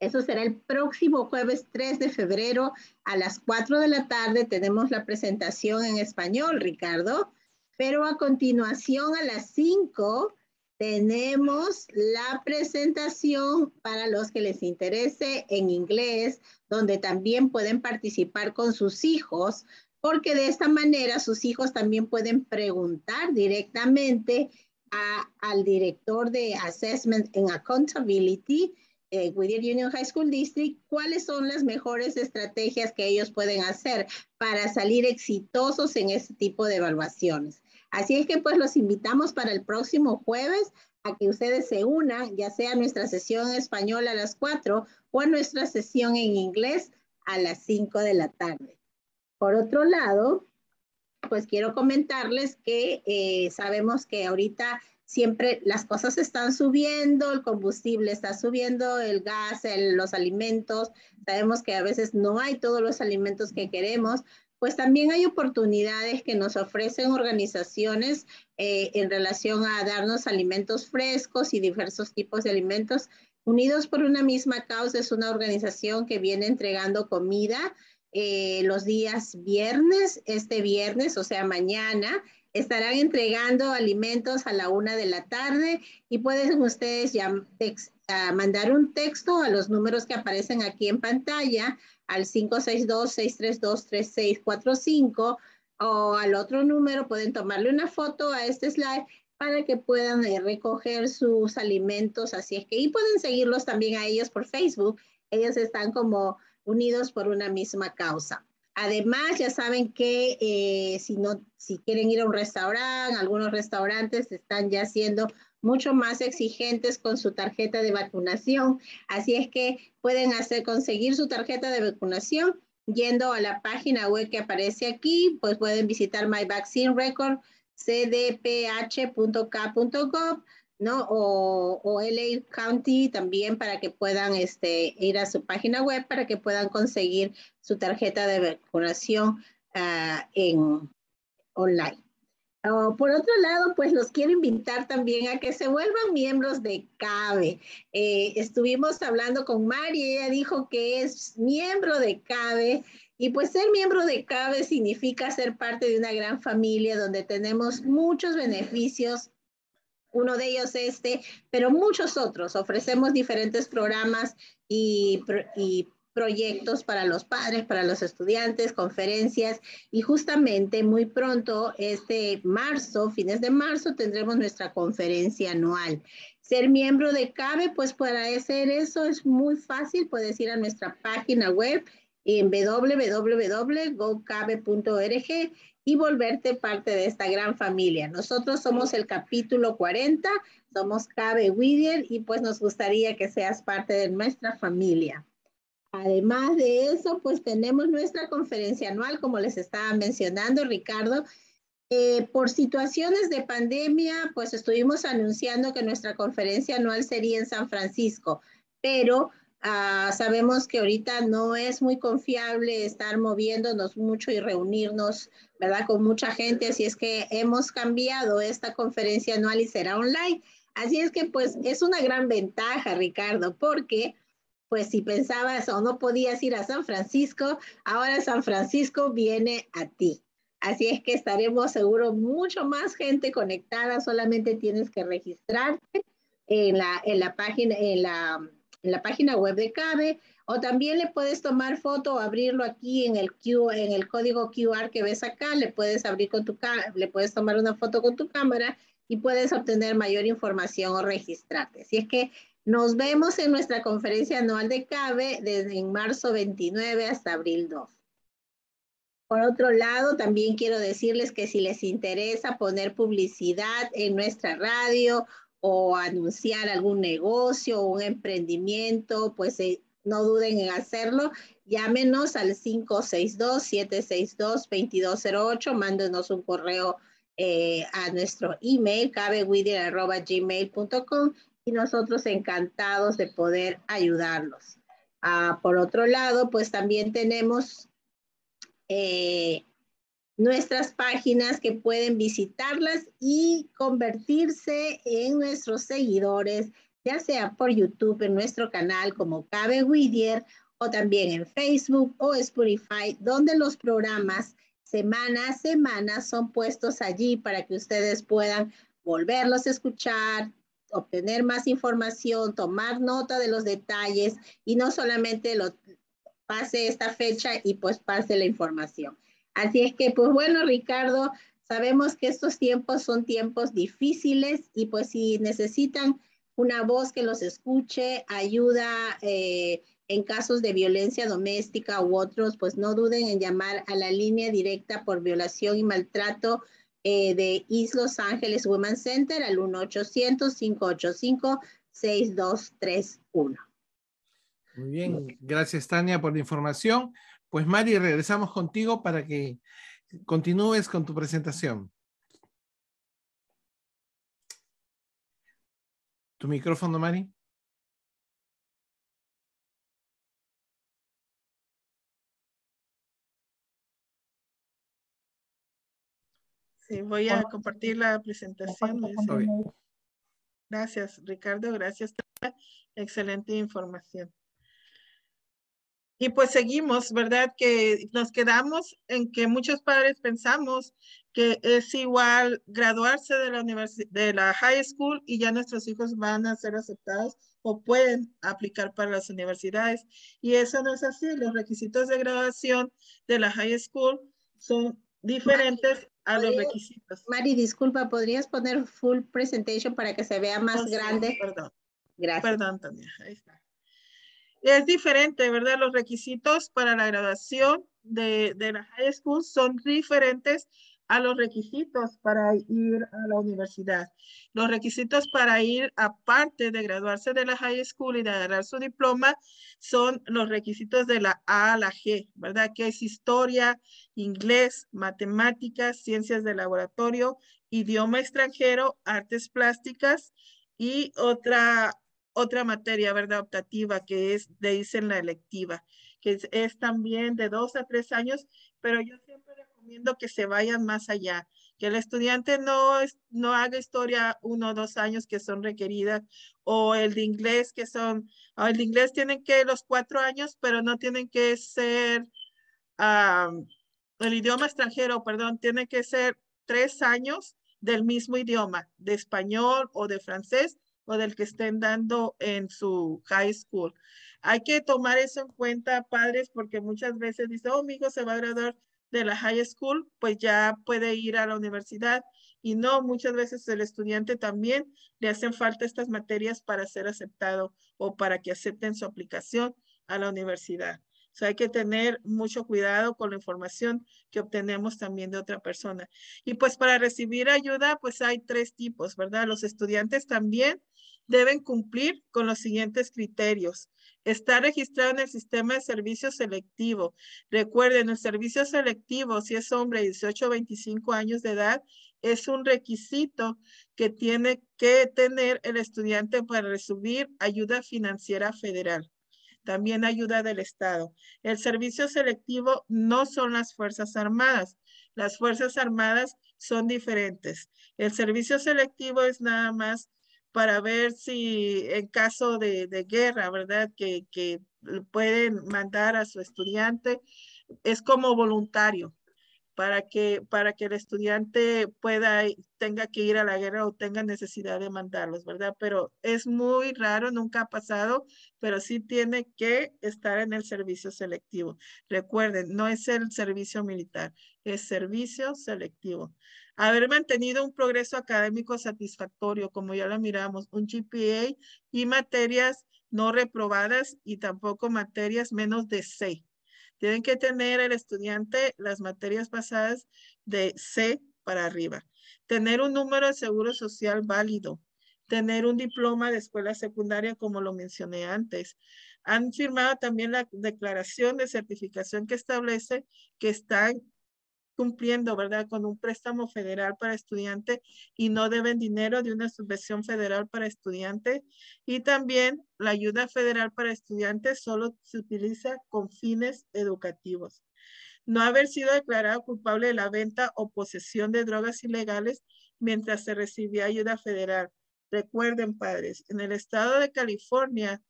Eso será el próximo jueves 3 de febrero a las 4 de la tarde. Tenemos la presentación en español, Ricardo. Pero a continuación, a las 5, tenemos la presentación para los que les interese en inglés, donde también pueden participar con sus hijos porque de esta manera sus hijos también pueden preguntar directamente al director de Assessment and Accountability, eh, Whittier Union High School District, cuáles son las mejores estrategias que ellos pueden hacer para salir exitosos en este tipo de evaluaciones. Así es que pues los invitamos para el próximo jueves a que ustedes se unan, ya sea a nuestra sesión en español a las 4 o a nuestra sesión en inglés a las 5 de la tarde. Por otro lado, pues quiero comentarles que eh, sabemos que ahorita siempre las cosas están subiendo, el combustible está subiendo, el gas, los alimentos, sabemos que a veces no hay todos los alimentos que queremos, pues también hay oportunidades que nos ofrecen organizaciones eh, en relación a darnos alimentos frescos y diversos tipos de alimentos. Unidos por una misma causa es una organización que viene entregando comida eh, los días viernes, este viernes, o sea, mañana, estarán entregando alimentos a la una de la tarde y pueden ustedes ya mandar un texto a los números que aparecen aquí en pantalla al 562-632-3645 o al otro número pueden tomarle una foto a este slide para que puedan eh, recoger sus alimentos. Así es que, y pueden seguirlos también a ellos por Facebook. Ellos están como unidos por una misma causa. Además, ya saben que eh, si, no, si quieren ir a un restaurante, algunos restaurantes están ya siendo mucho más exigentes con su tarjeta de vacunación. Así es que pueden hacer conseguir su tarjeta de vacunación yendo a la página web que aparece aquí, pues pueden visitar My ¿no? O, o, LA County también para que puedan este, ir a su página web para que puedan conseguir su tarjeta de vacunación ah, en online. por otro lado, pues los quiero invitar también a que se vuelvan miembros de CABE. Eh, estuvimos hablando con Mari, ella dijo que es miembro de CABE y pues ser miembro de CABE significa ser parte de una gran familia donde tenemos muchos beneficios uno de ellos este, pero muchos otros. Ofrecemos diferentes programas y, proyectos para los padres, para los estudiantes, conferencias y justamente muy pronto, este marzo, fines de marzo, tendremos nuestra conferencia anual. Ser miembro de CABE, pues para hacer eso es muy fácil, puedes ir a nuestra página web en www.gocabe.org y volverte parte de esta gran familia. Nosotros somos el capítulo 40, somos Cabe Whittier y pues nos gustaría que seas parte de nuestra familia. Además de eso, pues tenemos nuestra conferencia anual, como les estaba mencionando Ricardo. Eh, por situaciones de pandemia, pues estuvimos anunciando que nuestra conferencia anual sería en San Francisco, pero Ah, sabemos que ahorita no es muy confiable estar moviéndonos mucho y reunirnos, ¿verdad? Con mucha gente, así es que hemos cambiado esta conferencia anual y será online. Así es que pues es una gran ventaja, Ricardo, porque pues si pensabas o no podías ir a San Francisco, ahora San Francisco viene a ti. Así es que estaremos seguro mucho más gente conectada, solamente tienes que registrarte en la, en la página, en la en la página web de CABE o también le puedes tomar foto o abrirlo aquí en el, Q, código QR que ves acá, le puedes abrir con tu le puedes tomar una foto con tu cámara y puedes obtener mayor información o registrarte. Así es que nos vemos en nuestra conferencia anual de CABE desde en marzo 29 hasta abril 2. Por otro lado, también quiero decirles que si les interesa poner publicidad en nuestra radio o anunciar algún negocio o un emprendimiento, pues eh, no duden en hacerlo. Llámenos al 562-762-2208, mándenos un correo eh, a nuestro email, cabewither.gmail.com y nosotros encantados de poder ayudarlos. Ah, por otro lado, pues también tenemos eh, nuestras páginas que pueden visitarlas y convertirse en nuestros seguidores, ya sea por YouTube en nuestro canal como Cabe Whittier o también en Facebook o Spotify, donde los programas semana a semana son puestos allí para que ustedes puedan volverlos a escuchar, obtener más información, tomar nota de los detalles y no solamente lo pase esta fecha y pues pase la información. Así es que, pues bueno, Ricardo, sabemos que estos tiempos son tiempos difíciles y pues si necesitan una voz que los escuche, ayuda eh, en casos de violencia doméstica u otros, pues no duden en llamar a la línea directa por violación y maltrato eh, de East Los Ángeles Women Center al 1-800-585-6231. Muy bien, gracias Tania por la información. Pues Mari, regresamos contigo para que continúes con tu presentación. Tu micrófono, Mari. Sí, voy a compartir la presentación. Gracias, Ricardo. Gracias. Excelente información. Y pues seguimos, ¿verdad? Que nos quedamos en que muchos padres pensamos que es igual graduarse de la de la high school y ya nuestros hijos van a ser aceptados o pueden aplicar para las universidades. Y eso no es así. Los requisitos de graduación de la high school son diferentes a los requisitos. Mari, disculpa, ¿podrías poner full presentation para que se vea más oh, grande? perdón. Gracias. Perdón, Tania. Ahí está. Es diferente, ¿verdad? Los requisitos para la graduación de, de la high school son diferentes a los requisitos para ir a la universidad. Los requisitos para ir, aparte de graduarse de la high school y de agarrar su diploma, son los requisitos de la A a la G, ¿verdad? Que es historia, inglés, matemáticas, ciencias de laboratorio, idioma extranjero, artes plásticas y otra, otra materia, ¿verdad? Optativa, que es, de dicen la electiva, que es, es también de dos a tres años, pero yo siempre que se vayan más allá, que el estudiante no, no haga historia uno o dos años que son requeridas, o el de inglés que son, el de inglés tienen que los cuatro años, pero no tienen que ser, el idioma extranjero, perdón, tiene que ser tres años del mismo idioma, de español o de francés o del que estén dando en su high school. Hay que tomar eso en cuenta, padres, porque muchas veces dice, oh, mi hijo se va a graduar de la high school, pues ya puede ir a la universidad. Y no, muchas veces el estudiante también le hacen falta estas materias para ser aceptado o para que acepten su aplicación a la universidad. Sea, hay que tener mucho cuidado con la información que obtenemos también de otra persona. Y pues para recibir ayuda, pues hay tres tipos, ¿verdad? Los estudiantes también deben cumplir con los siguientes criterios. Está registrado en el sistema de servicio selectivo. Recuerden, el servicio selectivo, si es hombre de 18 o 25 años de edad, es un requisito que tiene que tener el estudiante para recibir ayuda financiera federal. También ayuda del Estado. El servicio selectivo no son las Fuerzas Armadas. Las Fuerzas Armadas son diferentes. El servicio selectivo es nada más para ver si en caso de, guerra, ¿verdad? Que, que pueden mandar a su estudiante, es como voluntario para que, para que el estudiante pueda, tenga que ir a la guerra o tenga necesidad de mandarlos, ¿verdad? Pero es muy raro, nunca ha pasado, pero sí tiene que estar en el servicio selectivo. Recuerden, no es el servicio militar, es servicio selectivo haber mantenido un progreso académico satisfactorio, como ya lo miramos, un GPA y materias no reprobadas y tampoco materias menos de C. Tienen que tener el estudiante las materias pasadas de C para arriba. Tener un número de seguro social válido. Tener un diploma de escuela secundaria, como lo mencioné antes. Han firmado también la declaración de certificación que establece que están cumpliendo, ¿verdad? Con un préstamo federal para estudiante y no deben dinero de una subvención federal para estudiante. Y también la ayuda federal para estudiantes solo se utiliza con fines educativos. No haber sido declarado culpable de la venta o posesión de drogas ilegales mientras se recibía ayuda federal. Recuerden, padres, en el estado de California,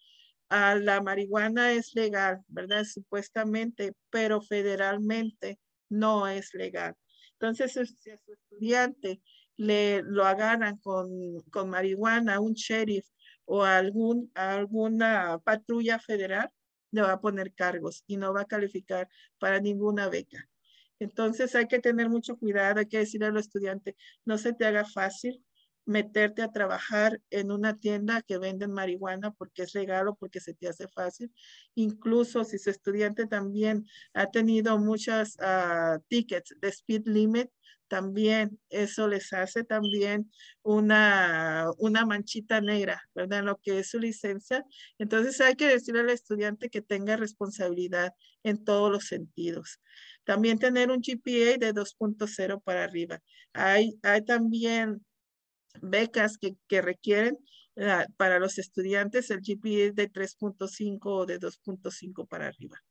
ah, la marihuana es legal, ¿verdad? Supuestamente, pero federalmente no es legal. Entonces, si a su estudiante le lo agarran con, con marihuana, un sheriff o algún, alguna patrulla federal, le va a poner cargos y no va a calificar para ninguna beca. Entonces hay que tener mucho cuidado, hay que decirle al estudiante, no se te haga fácil, meterte a trabajar en una tienda que venden marihuana porque es regalo, porque se te hace fácil. Incluso si su estudiante también ha tenido muchas uh, tickets de speed limit, también eso les hace también una, una manchita negra, ¿verdad? En lo que es su licencia. Entonces hay que decirle al estudiante que tenga responsabilidad en todos los sentidos. También tener un GPA de 2.0 para arriba. Hay, hay también becas que, requieren para los estudiantes el GPA de 3.5 o de 2.5 para arriba.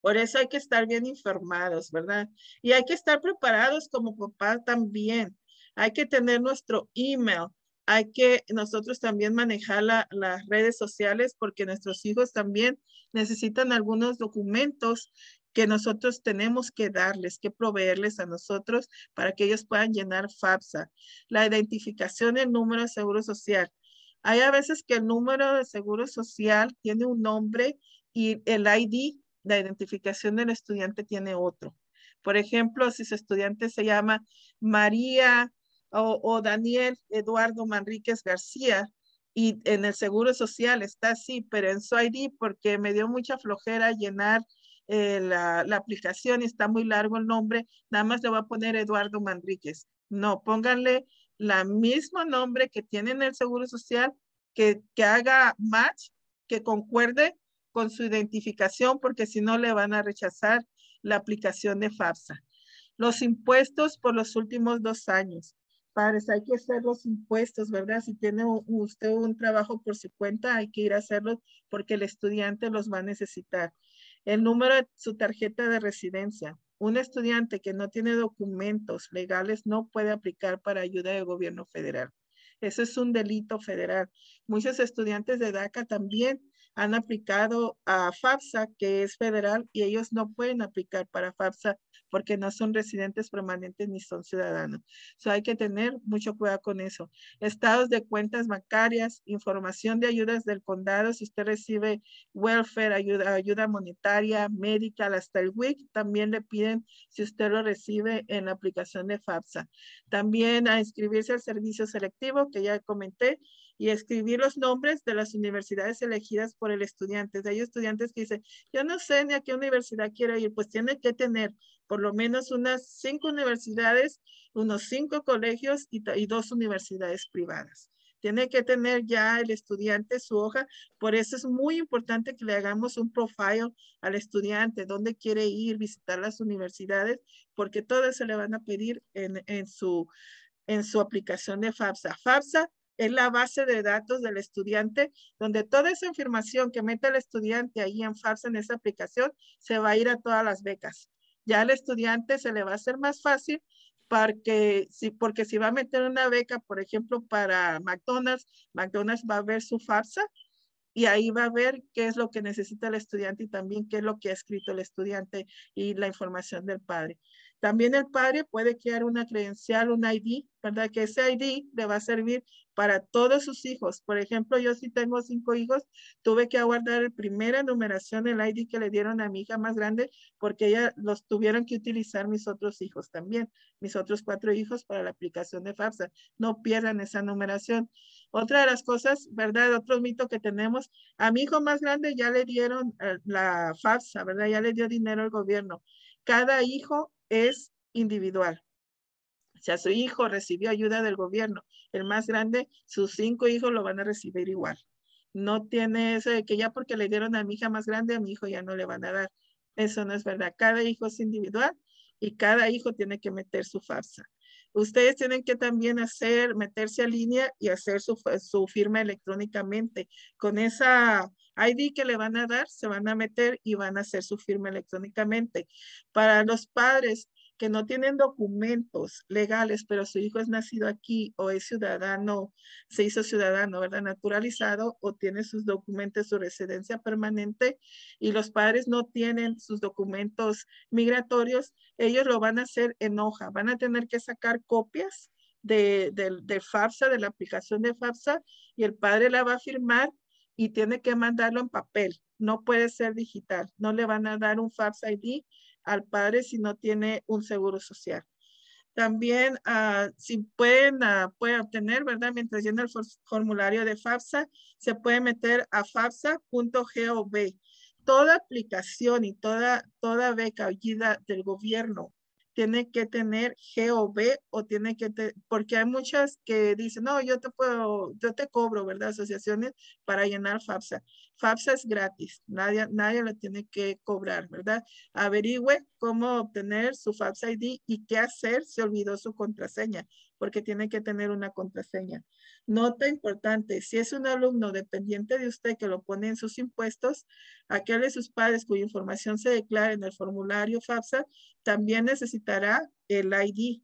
Por eso hay que estar bien informados, ¿verdad? Y hay que estar preparados como papá también. Hay que tener nuestro email. Hay que nosotros también manejar las redes sociales porque nuestros hijos también necesitan algunos documentos que nosotros tenemos que darles, que proveerles a nosotros para que ellos puedan llenar FAFSA. La identificación del número de seguro social. Hay a veces que el número de seguro social tiene un nombre y el ID, la identificación del estudiante, tiene otro. Por ejemplo, si su estudiante se llama María o, o Daniel Eduardo Manríquez García, y en el seguro social está así, pero en su ID, porque me dio mucha flojera llenar eh, la, aplicación, está muy largo el nombre, nada más le voy a poner Eduardo Manríquez. No, pónganle la mismo nombre que tiene en el Seguro Social, que, que haga match, que concuerde con su identificación, porque si no le van a rechazar la aplicación de FAFSA. Los impuestos por los últimos dos años. Padres, hay que hacer los impuestos, ¿verdad? Si tiene usted un trabajo por su cuenta, hay que ir a hacerlos porque el estudiante los va a necesitar el número de su tarjeta de residencia. Un estudiante que no tiene documentos legales no puede aplicar para ayuda del gobierno federal. Eso es un delito federal. Muchos estudiantes de DACA también han aplicado a FAFSA, que es federal, y ellos no pueden aplicar para FAFSA porque no son residentes permanentes ni son ciudadanos. So hay que tener mucho cuidado con eso. Estados de cuentas bancarias, información de ayudas del condado, si usted recibe welfare, ayuda, ayuda monetaria, médica, hasta el WIC, también le piden si usted lo recibe en la aplicación de FAFSA. También a inscribirse al servicio selectivo, que ya comenté, y escribir los nombres de las universidades elegidas por el estudiante. Hay estudiantes que dicen, yo no sé ni a qué universidad quiero ir, pues tiene que tener por lo menos unas cinco universidades, unos cinco colegios y, dos universidades privadas. Tiene que tener ya el estudiante su hoja. Por eso es muy importante que le hagamos un profile al estudiante, dónde quiere ir, visitar las universidades, porque todo eso le van a pedir en, en, su, en su aplicación de FAFSA. FAFSA es la base de datos del estudiante, donde toda esa información que mete el estudiante ahí en FAFSA en esa aplicación se va a ir a todas las becas. Ya al estudiante se le va a hacer más fácil porque si, porque si va a meter una beca, por ejemplo, para McDonald's, McDonald's va a ver su FAFSA y ahí va a ver qué es lo que necesita el estudiante y también qué es lo que ha escrito el estudiante y la información del padre. También el padre puede crear una credencial, un ID, ¿verdad? Que ese ID le va a servir para todos sus hijos. Por ejemplo, yo si tengo cinco hijos, tuve que aguardar la primera numeración del ID que le dieron a mi hija más grande porque ella los tuvieron que utilizar mis otros hijos también, mis otros cuatro hijos para la aplicación de FAFSA. No pierdan esa numeración. Otra de las cosas, ¿verdad? Otro mito que tenemos, a mi hijo más grande ya le dieron eh, la FAFSA, ¿verdad? Ya le dio dinero al gobierno. Cada hijo es individual. O sea, su hijo recibió ayuda del gobierno. El más grande, sus cinco hijos lo van a recibir igual. No tiene eso de que ya porque le dieron a mi hija más grande, a mi hijo ya no le van a dar. Eso no es verdad. Cada hijo es individual y cada hijo tiene que meter su farsa. Ustedes tienen que también hacer, meterse a línea y hacer su, su firma electrónicamente. Con esa ID que le van a dar, se van a meter y van a hacer su firma electrónicamente. Para los padres que no tienen documentos legales, pero su hijo es nacido aquí o es ciudadano, se hizo ciudadano, ¿verdad? Naturalizado o tiene sus documentos, su residencia permanente y los padres no tienen sus documentos migratorios, ellos lo van a hacer en hoja, van a tener que sacar copias de, de, de FAFSA, de la aplicación de FAFSA, y el padre la va a firmar y tiene que mandarlo en papel. No puede ser digital. No le van a dar un Fax ID al padre si no tiene un seguro social. También, uh, si pueden, uh, puede obtener, ¿verdad? Mientras llena el formulario de FAFSA, se puede meter a fafsa.gov. Toda aplicación y toda, toda beca ayuda del gobierno tiene que tener GOB o tiene que, porque hay muchas que dicen, no, yo te puedo, yo te cobro, ¿verdad? Asociaciones para llenar FAFSA. FAFSA es gratis, nadie, nadie lo tiene que cobrar, ¿verdad? Averigüe cómo obtener su FAFSA ID y qué hacer si olvidó su contraseña. Porque tiene que tener una contraseña. Nota importante, si es un alumno dependiente de usted que lo pone en sus impuestos, aquel de sus padres cuya información se declara en el formulario FAFSA, también necesitará el ID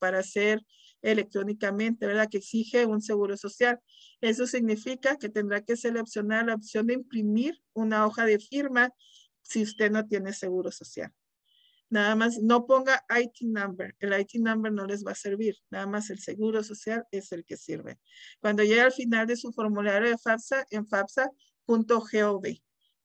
para hacer electrónicamente, ¿verdad? Que exige un seguro social. Eso significa que tendrá que seleccionar la opción de imprimir una hoja de firma si usted no tiene seguro social. Nada más, no ponga IT number. El IT number no les va a servir. Nada más el seguro social es el que sirve. Cuando llegue al final de su formulario de FAFSA, en FAFSA.gov,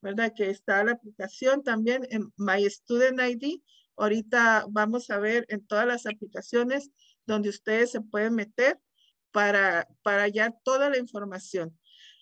¿verdad? Que está la aplicación también en My Student ID. Ahorita vamos a ver en todas las aplicaciones donde ustedes se pueden meter para, para hallar toda la información.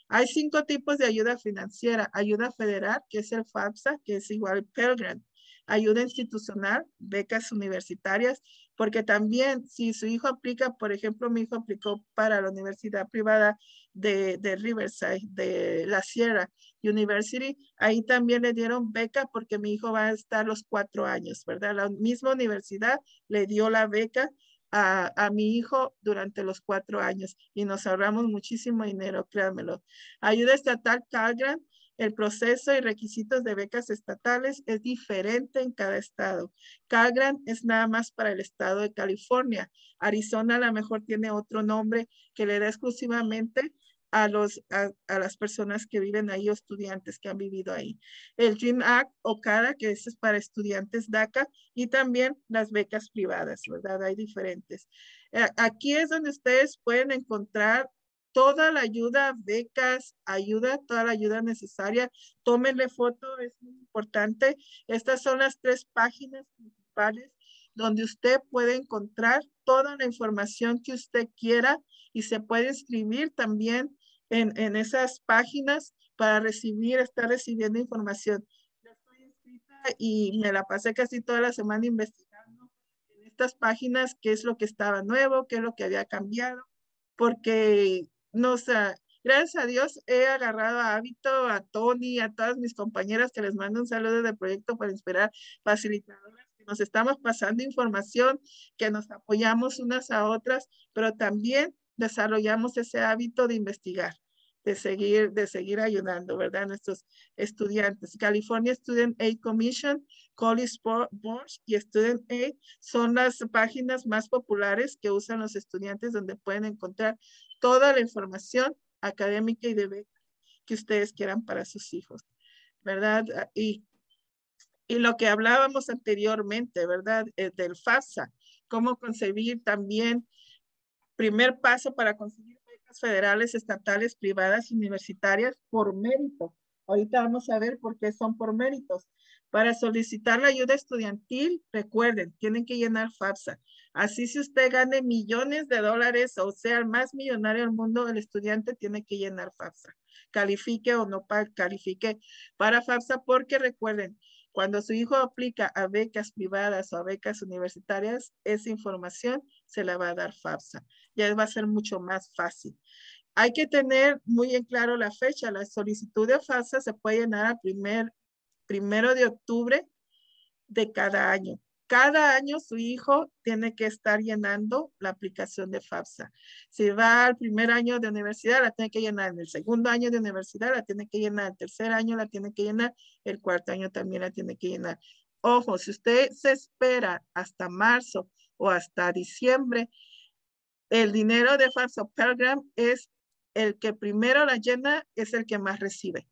Hay cinco tipos de ayuda financiera. Ayuda federal, que es el FAFSA, que es igual Pell Grant. Ayuda institucional, becas universitarias, porque también si su hijo aplica, por ejemplo, mi hijo aplicó para la universidad privada de, de Riverside, de la Sierra University, ahí también le dieron beca porque mi hijo va a estar los cuatro años, ¿verdad? La misma universidad le dio la beca a, mi hijo durante los cuatro años y nos ahorramos muchísimo dinero, créanmelo. Ayuda estatal Calgran, el proceso y requisitos de becas estatales es diferente en cada estado. Calgran es nada más para el estado de California. Arizona a lo mejor tiene otro nombre que le da exclusivamente a, los, a, las personas que viven ahí estudiantes que han vivido ahí. El Dream Act o CADA, que es para estudiantes DACA, y también las becas privadas, ¿verdad? Hay diferentes. Eh, aquí es donde ustedes pueden encontrar toda la ayuda, becas, ayuda, toda la ayuda necesaria. Tómenle foto, es muy importante. Estas son las tres páginas principales donde usted puede encontrar toda la información que usted quiera y se puede inscribir también en, esas páginas para recibir, estar recibiendo información. Yo estoy inscrita y me la pasé casi toda la semana investigando en estas páginas qué es lo que estaba nuevo, qué es lo que había cambiado, porque no sé, gracias a Dios he agarrado a hábito a Tony, a todas mis compañeras que les mando un saludo de proyecto para inspirar facilitadoras nos estamos pasando información, que nos apoyamos unas a otras, pero también desarrollamos ese hábito de investigar, de seguir, de seguir ayudando, ¿verdad? Nuestros estudiantes. California Student Aid Commission, College Board y Student Aid son las páginas más populares que usan los estudiantes donde pueden encontrar toda la información académica y de beca que ustedes quieran para sus hijos, ¿verdad? Y, y lo que hablábamos anteriormente, ¿verdad? Eh, del FAFSA, cómo concebir también primer paso para conseguir becas federales, estatales, privadas, universitarias por mérito. Ahorita vamos a ver por qué son por méritos. Para solicitar la ayuda estudiantil, recuerden, tienen que llenar FAFSA. Así si usted gane millones de dólares o sea el más millonario del mundo, el estudiante tiene que llenar FAFSA. Califique o no califique para FAFSA porque recuerden, cuando su hijo aplica a becas privadas o a becas universitarias, esa información se la va a dar FAFSA. Ya va a ser mucho más fácil. Hay que tener muy en claro la fecha. La solicitud de FAFSA se puede llenar a primer, primero de octubre de cada año. Cada año su hijo tiene que estar llenando la aplicación de FAFSA. Si va al primer año de universidad, la tiene que llenar. En el segundo año de universidad, la tiene que llenar. El tercer año la tiene que llenar. El cuarto año también la tiene que llenar. Ojo, si usted se espera hasta marzo o hasta diciembre, el dinero de FAFSA Program es el que primero la llena, es el que más recibe.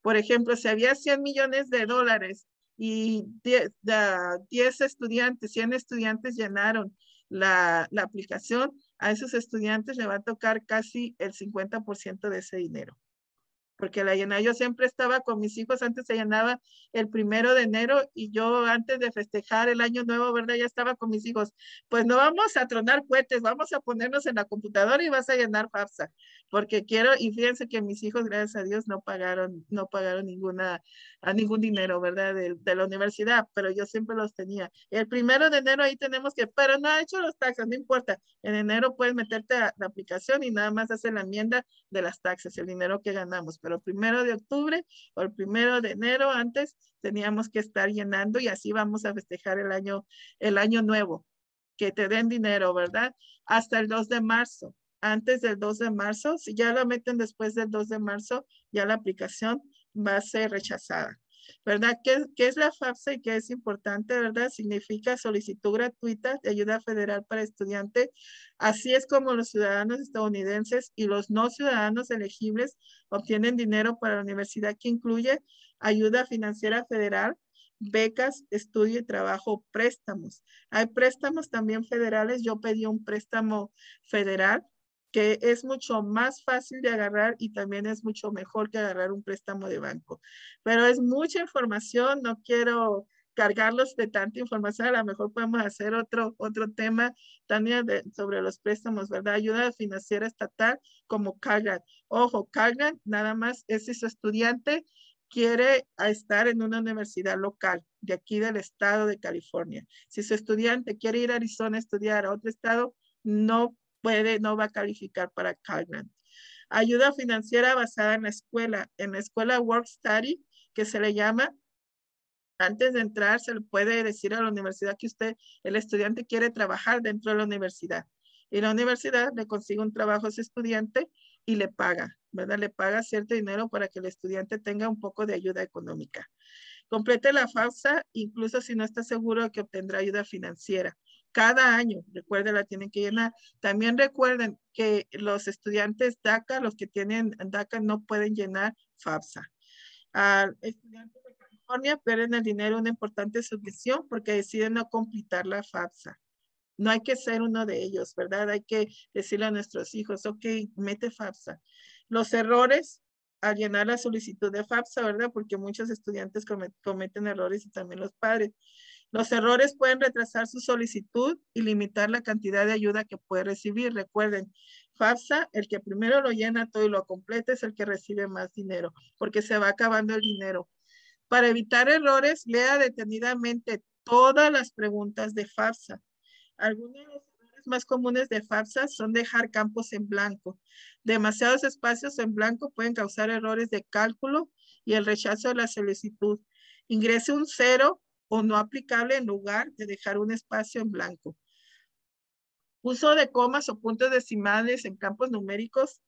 Por ejemplo, si había 100 millones de dólares y 10, estudiantes, 100 estudiantes llenaron la, la, aplicación, a esos estudiantes le va a tocar casi el 50% de ese dinero porque la llenaba, yo siempre estaba con mis hijos, antes se llenaba el primero de enero y yo antes de festejar el año nuevo, ¿verdad? Ya estaba con mis hijos, pues no vamos a tronar cohetes, vamos a ponernos en la computadora y vas a llenar FAFSA, porque quiero, y fíjense que mis hijos, gracias a Dios, no pagaron, no pagaron ninguna, a ningún dinero, ¿verdad? De, la universidad, pero yo siempre los tenía. El primero de enero ahí tenemos que, pero no ha hecho los taxes, no importa, en enero puedes meterte a la aplicación y nada más hacer la enmienda de las taxes, el dinero que ganamos pero primero de octubre o el primero de enero antes teníamos que estar llenando y así vamos a festejar el año, el año nuevo. que te den dinero, ¿verdad? Hasta el 2 de marzo. Antes del 2 de marzo, si ya lo meten después del 2 de marzo, ya la aplicación va a ser rechazada. ¿Verdad? ¿Qué, es la FAFSA y qué es importante, verdad? Significa solicitud gratuita de ayuda federal para estudiante. Así es como los ciudadanos estadounidenses y los no ciudadanos elegibles obtienen dinero para la universidad que incluye ayuda financiera federal, becas, estudio y trabajo, préstamos. Hay préstamos también federales. Yo pedí un préstamo federal que es mucho más fácil de agarrar y también es mucho mejor que agarrar un préstamo de banco. Pero es mucha información, no quiero cargarlos de tanta información, a lo mejor podemos hacer otro, otro tema también sobre los préstamos, ¿verdad? Ayuda financiera estatal como CalGrant. Ojo, CalGrant nada más es si su estudiante quiere estar en una universidad local de aquí del estado de California. Si su estudiante quiere ir a Arizona a estudiar a otro estado, no puede, no va a calificar para CalGrant. Ayuda financiera basada en la escuela, en la escuela Work Study, que se le llama, antes de entrar se le puede decir a la universidad que usted, el estudiante quiere trabajar dentro de la universidad. Y la universidad le consigue un trabajo a ese estudiante y le paga, ¿verdad? Le paga cierto dinero para que el estudiante tenga un poco de ayuda económica. Complete la FAFSA, incluso si no está seguro de que obtendrá ayuda financiera cada año, recuerden, la tienen que llenar. También recuerden que los estudiantes DACA, los que tienen DACA, no pueden llenar FAFSA. Al estudiantes de California pierden el dinero una importante subvención porque deciden no completar la FAFSA. No hay que ser uno de ellos, ¿verdad? Hay que decirle a nuestros hijos, ok, mete FAFSA. Los errores al llenar la solicitud de FAFSA, ¿verdad? Porque muchos estudiantes cometen errores y también los padres. Los errores pueden retrasar su solicitud y limitar la cantidad de ayuda que puede recibir. Recuerden, FAFSA, el que primero lo llena todo y lo completa es el que recibe más dinero, porque se va acabando el dinero. Para evitar errores, lea detenidamente todas las preguntas de FAFSA. Algunos de los errores más comunes de FAFSA son dejar campos en blanco. Demasiados espacios en blanco pueden causar errores de cálculo y el rechazo de la solicitud. Ingrese un cero o no aplicable en lugar de dejar un espacio en blanco. Uso de comas o puntos decimales en campos numéricos.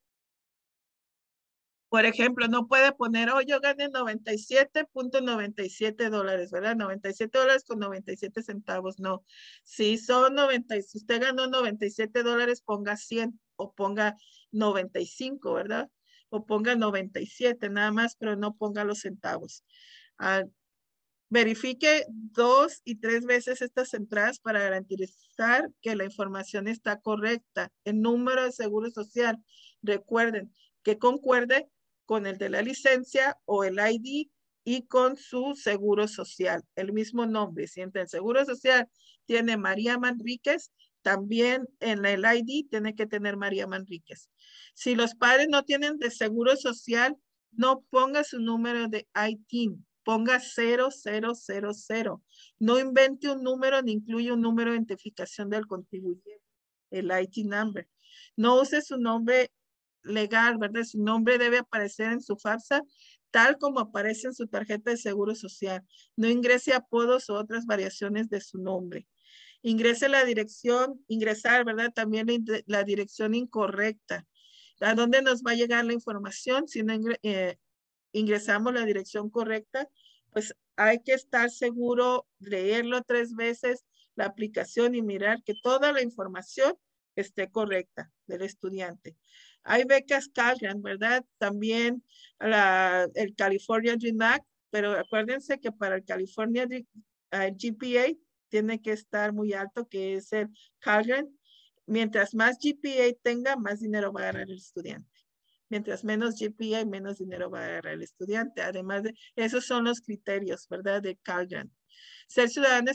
Por ejemplo, no puede poner, oh, yo gané 97.97 dólares, ¿verdad? 97 dólares con 97 centavos. No, si son 90, si usted ganó 97 dólares, ponga 100 o ponga 95, ¿verdad? O ponga 97 nada más, pero no ponga los centavos. Ah, Verifique dos y tres veces estas entradas para garantizar que la información está correcta. El número de seguro social, recuerden que concuerde con el de la licencia o el ID y con su seguro social, el mismo nombre. Si entre el seguro social tiene María Manríquez, también en el ID tiene que tener María Manríquez. Si los padres no tienen de seguro social, no ponga su número de ITIN ponga 0000. No invente un número ni incluye un número de identificación del contribuyente, el IT number. No use su nombre legal, ¿verdad? Su nombre debe aparecer en su FAFSA tal como aparece en su tarjeta de seguro social. No ingrese apodos o otras variaciones de su nombre. Ingrese la dirección, ingresar, ¿verdad? También la, dirección incorrecta. ¿A dónde nos va a llegar la información? Si no eh, ingresamos la dirección correcta, pues hay que estar seguro, leerlo tres veces la aplicación y mirar que toda la información esté correcta del estudiante. Hay becas Calgan, ¿verdad? También el California Dream Act, pero acuérdense que para el California GPA tiene que estar muy alto, que es el Calgan. Mientras más GPA tenga, más dinero va a ganar el estudiante. Mientras menos GPA, menos dinero va a agarrar el estudiante. Además de, esos son los criterios, ¿verdad? De Calgan. Ser ciudadano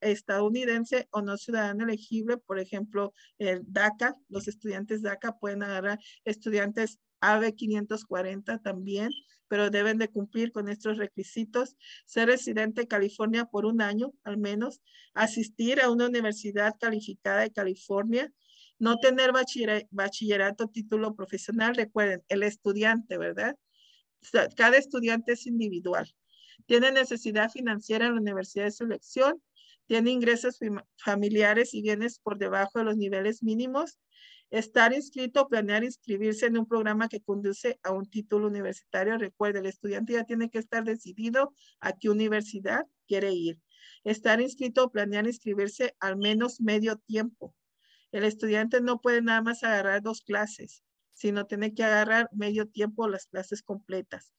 estadounidense o no ciudadano elegible, por ejemplo, el DACA, los estudiantes DACA pueden agarrar estudiantes AB 540 también, pero deben de cumplir con estos requisitos. Ser residente de California por un año al menos, asistir a una universidad calificada de California, no tener bachillerato, título profesional, recuerden, el estudiante, ¿verdad? Cada estudiante es individual. Tiene necesidad financiera en la universidad de su elección. tiene ingresos familiares y bienes por debajo de los niveles mínimos, estar inscrito o planear inscribirse en un programa que conduce a un título universitario. Recuerde, el estudiante ya tiene que estar decidido a qué universidad quiere ir. Estar inscrito o planear inscribirse al menos medio tiempo. El estudiante no puede nada más agarrar dos clases, sino tiene que agarrar medio tiempo las clases completas.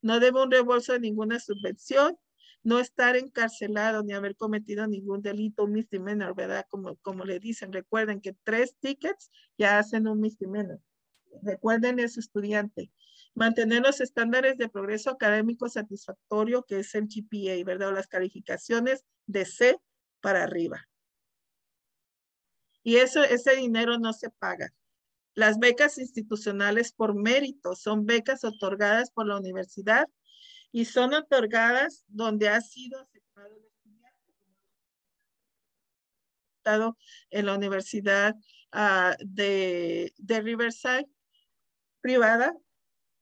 No debe un reembolso de ninguna subvención no estar encarcelado ni haber cometido ningún delito, un misdemeanor, ¿verdad? Como, como le dicen, recuerden que tres tickets ya hacen un misdemeanor. Recuerden ese estudiante. Mantener los estándares de progreso académico satisfactorio, que es el GPA, ¿verdad? O las calificaciones de C para arriba. Y eso, ese dinero no se paga. Las becas institucionales por mérito son becas otorgadas por la universidad y son otorgadas donde ha sido aceptado el estudiante en la Universidad uh, de, de, Riverside privada.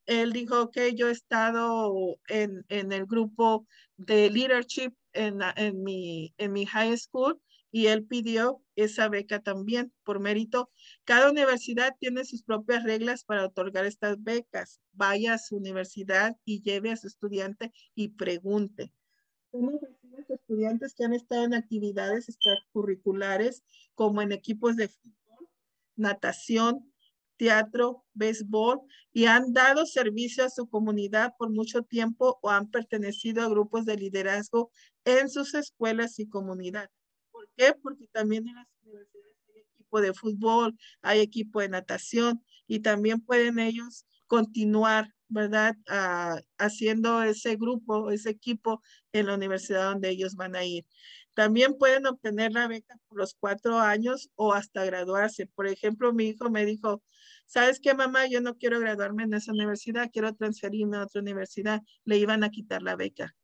Él dijo que yo he estado en, en el grupo de leadership en, en, mi, en mi high school y él pidió esa beca también por mérito. Cada universidad tiene sus propias reglas para otorgar estas becas. Vaya a su universidad y lleve a su estudiante y pregunte. Tenemos estudiantes que han estado en actividades extracurriculares como en equipos de fútbol, natación, teatro, béisbol y han dado servicio a su comunidad por mucho tiempo o han pertenecido a grupos de liderazgo en sus escuelas y comunidad qué? Porque también en las universidades hay equipo de fútbol, hay equipo de natación y también pueden ellos continuar, ¿verdad? Ah, haciendo ese grupo, ese equipo en la universidad donde ellos van a ir. También pueden obtener la beca por los cuatro años o hasta graduarse. Por ejemplo, mi hijo me dijo, ¿sabes qué, mamá? Yo no quiero graduarme en esa universidad, quiero transferirme a otra universidad. Le iban a quitar la beca.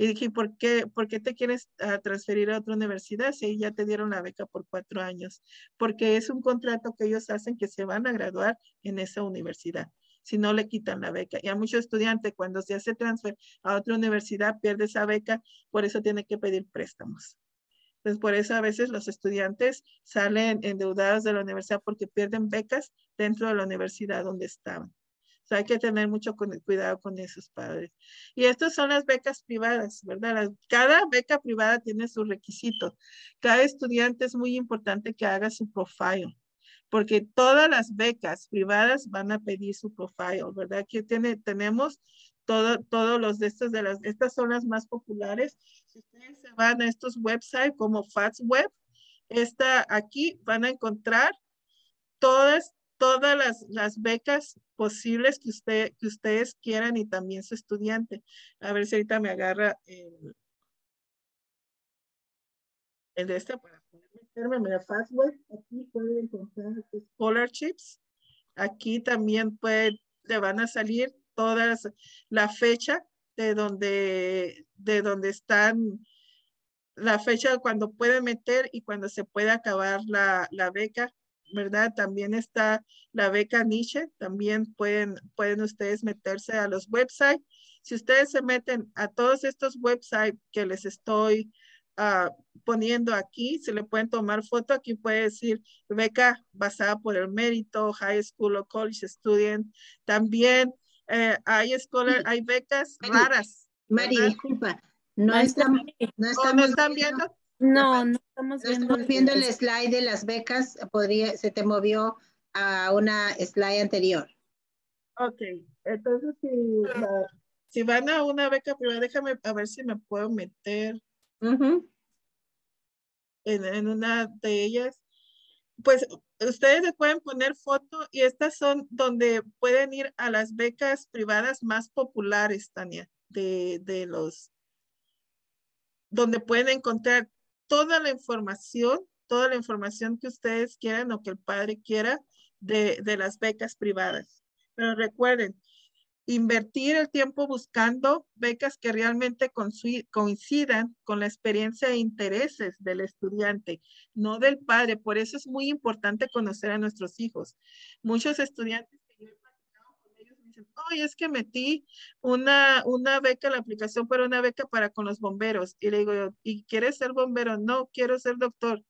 Y dije, ¿por qué, ¿por qué te quieres ah, transferir a otra universidad si ya te dieron la beca por cuatro años? Porque es un contrato que ellos hacen que se van a graduar en esa universidad. Si no le quitan la beca. Y a muchos estudiantes, cuando se hace transfer a otra universidad, pierde esa beca, por eso tiene que pedir préstamos. Entonces, por eso a veces los estudiantes salen endeudados de la universidad porque pierden becas dentro de la universidad donde estaban hay que tener mucho cuidado con esos padres. Y estas son las becas privadas, ¿verdad? Cada beca privada tiene sus requisitos. Cada estudiante es muy importante que haga su profile, porque todas las becas privadas van a pedir su profile, ¿verdad? Aquí tiene, tenemos todo, todos los de estas, de las, estas son las más populares. Si ustedes se van a estos websites como FATSWeb, esta aquí van a encontrar todas todas las, las, becas posibles que, usted, que ustedes quieran y también su estudiante. A ver si ahorita me agarra el, el de este para poder meterme. Mira, Fastway, aquí pueden encontrar scholarships. Aquí también puede, le van a salir todas la fecha de donde, de donde están la fecha cuando puede meter y cuando se puede acabar la, la beca ¿verdad? También está la beca Nietzsche, también pueden, pueden ustedes meterse a los websites. Si ustedes se meten a todos estos websites que les estoy ah, poniendo aquí, se le pueden tomar foto, aquí puede decir beca basada por el mérito, high school o college student. También eh, hay, hay becas raras. Mari, disculpa, no, estamos, no están viendo no, no estamos viendo. Estamos viendo el slide de las becas, podría, se te movió a una slide anterior. Ok, entonces si, van a una beca privada, déjame a ver si me puedo meter en, en una de ellas. Pues ustedes le pueden poner foto y estas son donde pueden ir a las becas privadas más populares, Tania, de, de los, donde pueden encontrar toda la información, toda la información que ustedes quieran o que el padre quiera de, las becas privadas. Pero recuerden, invertir el tiempo buscando becas que realmente coincidan con la experiencia e intereses del estudiante, no del padre. Por eso es muy importante conocer a nuestros hijos. Muchos estudiantes que yo he platicado con ellos dicen, oye, es que metí una, una beca, la aplicación para una beca para con los bomberos. Y le digo, ¿y quieres ser bombero? No, quiero ser doctor.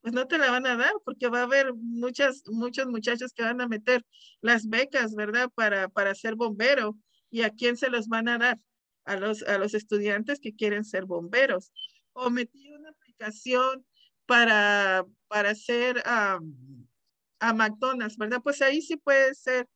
Pues no te la van a dar porque va a haber muchas, muchos muchachos que van a meter las becas, ¿verdad? Para, para ser bombero. ¿Y a quién se los van a dar? A los, a los estudiantes que quieren ser bomberos. O metí una aplicación para, para hacer a McDonald's, ¿verdad? Pues ahí sí puede ser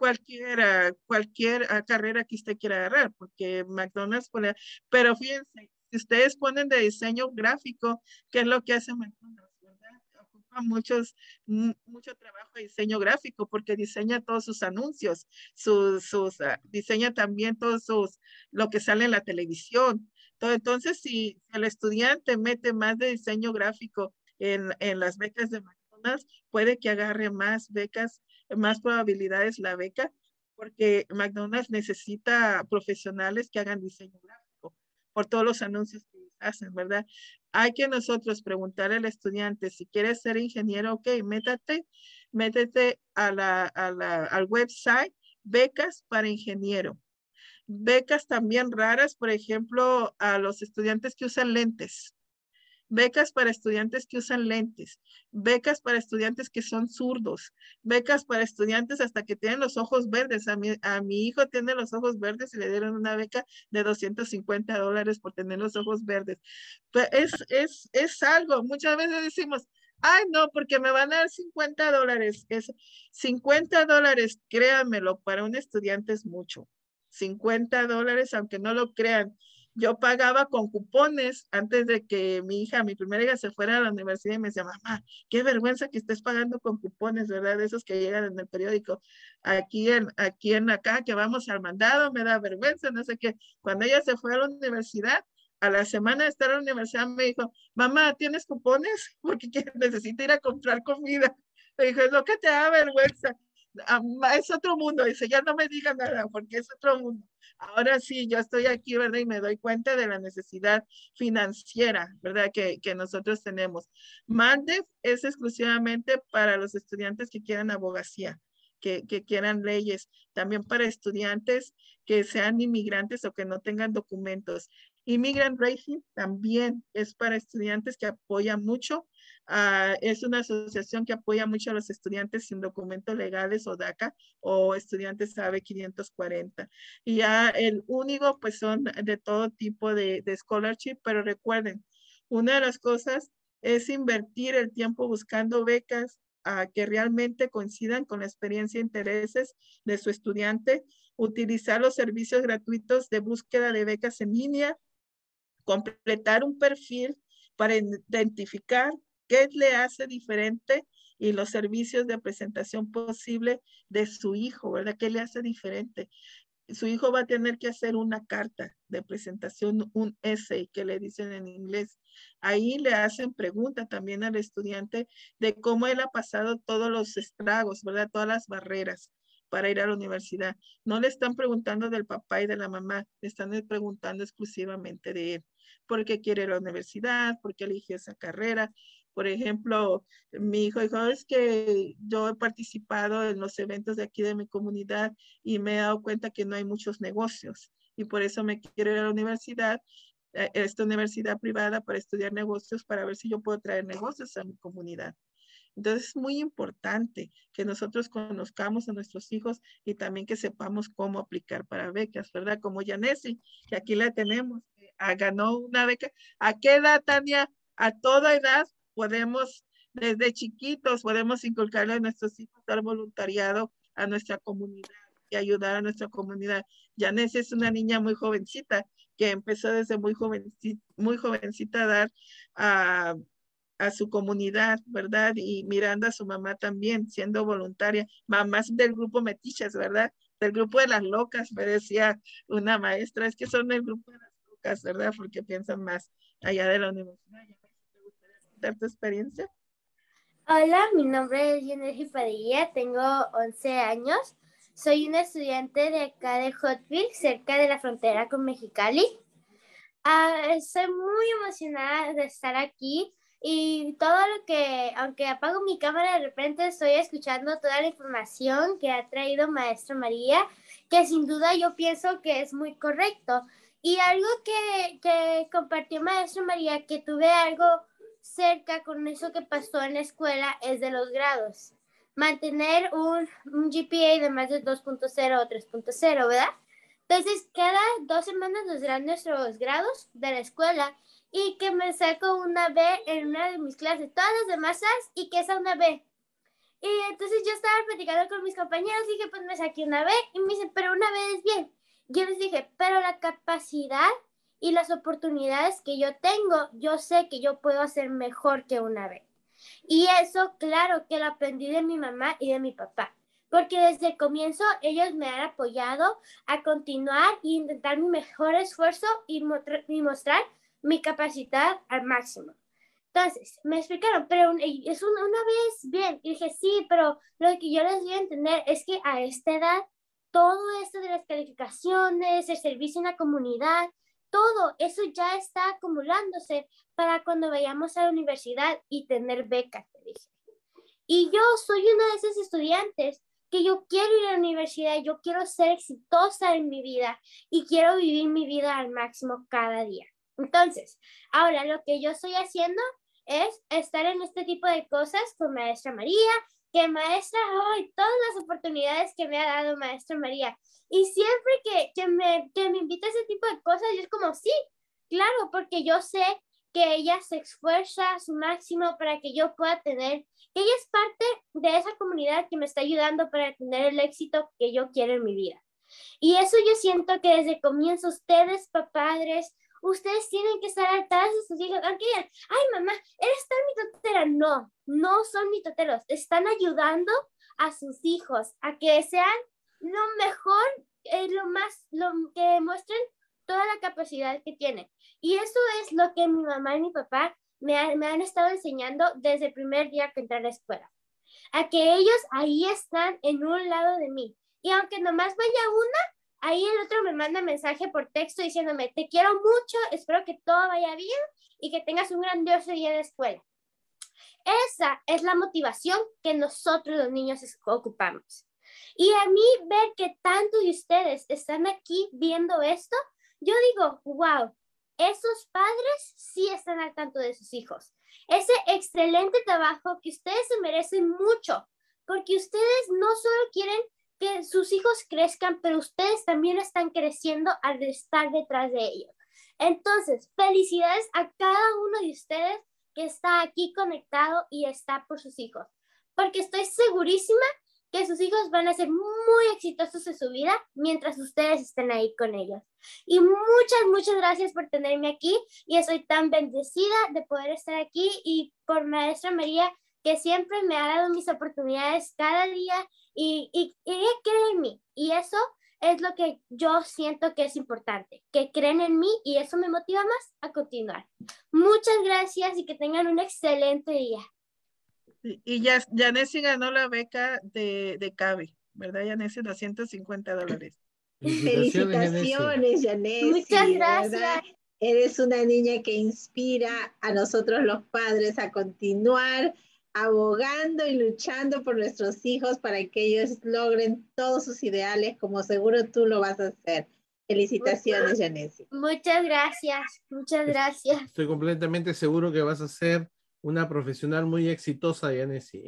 cualquier, cualquier ah, carrera que usted quiera agarrar, porque McDonald's pone, pero fíjense, si ustedes ponen de diseño gráfico, ¿qué es lo que hace McDonald's? ¿verdad? Ocupa muchos, mucho trabajo de diseño gráfico porque diseña todos sus anuncios, sus, sus ah, diseña también todos sus, lo que sale en la televisión. Entonces, si el estudiante mete más de diseño gráfico en, en las becas de McDonald's, puede que agarre más becas más probabilidades la beca, porque McDonald's necesita profesionales que hagan diseño gráfico por todos los anuncios que hacen, ¿verdad? Hay que nosotros preguntar al estudiante si quieres ser ingeniero, ok, métate, métete a la, a la, al website becas para ingeniero. Becas también raras, por ejemplo, a los estudiantes que usan lentes becas para estudiantes que usan lentes, becas para estudiantes que son zurdos, becas para estudiantes hasta que tienen los ojos verdes. A mi, hijo tiene los ojos verdes y le dieron una beca de 250 dólares por tener los ojos verdes. Pues es, es, es algo, muchas veces decimos, ay no, porque me van a dar 50 dólares. Es 50 dólares, créanmelo, para un estudiante es mucho. 50 dólares, aunque no lo crean yo pagaba con cupones antes de que mi hija, mi primera hija, se fuera a la universidad y me decía, mamá, qué vergüenza que estés pagando con cupones, ¿verdad? Esos que llegan en el periódico. Aquí en, aquí en acá, que vamos al mandado, me da vergüenza, no sé qué. Cuando ella se fue a la universidad, a la semana de estar en la universidad, me dijo, mamá, ¿tienes cupones? <laughs> Porque necesito ir a comprar comida. Me dijo, es lo que te da vergüenza. Ah, es otro mundo, dice, ya no me diga nada, porque es otro mundo. Ahora sí, yo estoy aquí, ¿verdad? Y me doy cuenta de la necesidad financiera, ¿verdad? Que, que nosotros tenemos. MANDEF es exclusivamente para los estudiantes que quieran abogacía. Que, que, quieran leyes, también para estudiantes que sean inmigrantes o que no tengan documentos. Immigrant Racing también es para estudiantes que apoyan mucho Ah, es una asociación que apoya mucho a los estudiantes sin documentos legales o DACA o estudiantes AB 540. Y ya el único, pues son de todo tipo de, scholarship, pero recuerden, una de las cosas es invertir el tiempo buscando becas a que realmente coincidan con la experiencia e intereses de su estudiante, utilizar los servicios gratuitos de búsqueda de becas en línea, completar un perfil para identificar qué le hace diferente y los servicios de presentación posible de su hijo, ¿verdad? ¿Qué le hace diferente? Su hijo va a tener que hacer una carta de presentación, un essay que le dicen en inglés. Ahí le hacen pregunta también al estudiante de cómo él ha pasado todos los estragos, ¿verdad? Todas las barreras para ir a la universidad. No le están preguntando del papá y de la mamá, le están preguntando exclusivamente de él. ¿Por qué quiere la universidad? ¿Por qué eligió esa carrera? Por ejemplo, mi hijo dijo, es que yo he participado en los eventos de aquí de mi comunidad y me he dado cuenta que no hay muchos negocios y por eso me quiero ir a la universidad, eh, esta universidad privada para estudiar negocios, para ver si yo puedo traer negocios a mi comunidad. Entonces es muy importante que nosotros conozcamos a nuestros hijos y también que sepamos cómo aplicar para becas, ¿verdad? Como Yanesi, que aquí la tenemos, ah, ganó una beca. ¿A qué edad, Tania? A toda edad podemos, desde chiquitos, podemos inculcarle a nuestros hijos dar voluntariado a nuestra comunidad y ayudar a nuestra comunidad. Janés es una niña muy jovencita que empezó desde muy jovencita, muy jovencita a dar a, a su comunidad, ¿verdad? Y mirando a su mamá también, siendo voluntaria, mamás del grupo Metichas, ¿verdad? Del grupo de las locas, me decía una maestra, es que son el grupo de las locas, ¿verdad? Porque piensan más allá de la universidad tu experiencia? Hola, mi nombre es Yenergy Padilla, tengo 11 años. Soy una estudiante de acá de Hotville, cerca de la frontera con Mexicali. Ah, estoy muy emocionada de estar aquí. y todo lo que, aunque apago mi cámara, de repente estoy escuchando toda la información que ha traído Maestra María, que sin duda yo pienso que es muy correcto. Y algo que, que compartió Maestra María, que tuve algo cerca con eso que pasó en la escuela, es de los grados. Mantener un, GPA de más de 2.0 o 3.0, ¿verdad? Entonces, cada dos semanas nos dan nuestros grados de la escuela y que me saco una B en una de mis clases, todas las demás y que es una B. Y entonces yo estaba platicando con mis compañeros y dije, pues me saqué una B y me dicen, pero una B es bien. Yo les dije, pero la capacidad y las oportunidades que yo tengo, yo sé que yo puedo hacer mejor que una B. Y eso, claro, que lo aprendí de mi mamá y de mi papá, porque desde el comienzo ellos me han apoyado a continuar e intentar mi mejor esfuerzo y, y mostrar mi capacidad al máximo. Entonces, me explicaron, pero es una, vez bien. Y dije, sí, pero lo que yo les voy a entender es que a esta edad, todo esto de las calificaciones, el servicio en la comunidad, todo eso ya está acumulándose para cuando vayamos a la universidad y tener becas, te dije. Y yo soy una de esas estudiantes que yo quiero ir a la universidad, yo quiero ser exitosa en mi vida y quiero vivir mi vida al máximo cada día. Entonces, ahora lo que yo estoy haciendo es estar en este tipo de cosas con Maestra María, que Maestra, ay, todas las oportunidades que me ha dado Maestra María. Y siempre que, que, me, que me invita a ese tipo de cosas, yo es como, sí, claro, porque yo sé que ella se esfuerza a su máximo para que yo pueda tener, que ella es parte de esa comunidad que me está ayudando para tener el éxito que yo quiero en mi vida. Y eso yo siento que desde comienzo ustedes, padres, ustedes tienen que estar atrás de sus hijos, aunque digan, ay mamá, eres tan mitotera. No, no son mitoteros, están ayudando a sus hijos a que sean lo mejor, eh, lo más, lo que muestren toda la capacidad que tienen. Y eso es lo que mi mamá y mi papá me, me han estado enseñando desde el primer día que entré a la escuela. A que ellos ahí están en un lado de mí. Y aunque nomás vaya una, Ahí el otro me manda mensaje por texto diciéndome, te quiero mucho, espero que todo vaya bien y que tengas un grandioso día de escuela. Esa es la motivación que nosotros los niños ocupamos. Y a mí ver que tantos de ustedes están aquí viendo esto, yo digo, wow, esos padres sí están al tanto de sus hijos. Ese excelente trabajo que ustedes se merecen mucho, porque ustedes no solo quieren que sus hijos crezcan, pero ustedes también están creciendo al estar detrás de ellos. Entonces, felicidades a cada uno de ustedes que está aquí conectado y está por sus hijos, porque estoy segurísima que sus hijos van a ser muy exitosos en su vida mientras ustedes estén ahí con ellos. Y muchas, muchas gracias por tenerme aquí y estoy tan bendecida de poder estar aquí y por Maestra María que siempre me ha dado mis oportunidades cada día y, y, ella cree en mí. Y eso es lo que yo siento que es importante, que creen en mí y eso me motiva más a continuar. Muchas gracias y que tengan un excelente día. Y ya Yanesi ganó la beca de, de CABE, ¿verdad, Yanesi? Los 150 dólares. Felicitaciones, Yanesi. Muchas gracias. Eres una niña que inspira a nosotros los padres a continuar abogando y luchando por nuestros hijos para que ellos logren todos sus ideales, como seguro tú lo vas a hacer. Felicitaciones, Janesi. Muchas gracias, muchas gracias. Estoy completamente seguro que vas a ser una profesional muy exitosa, Yanesi,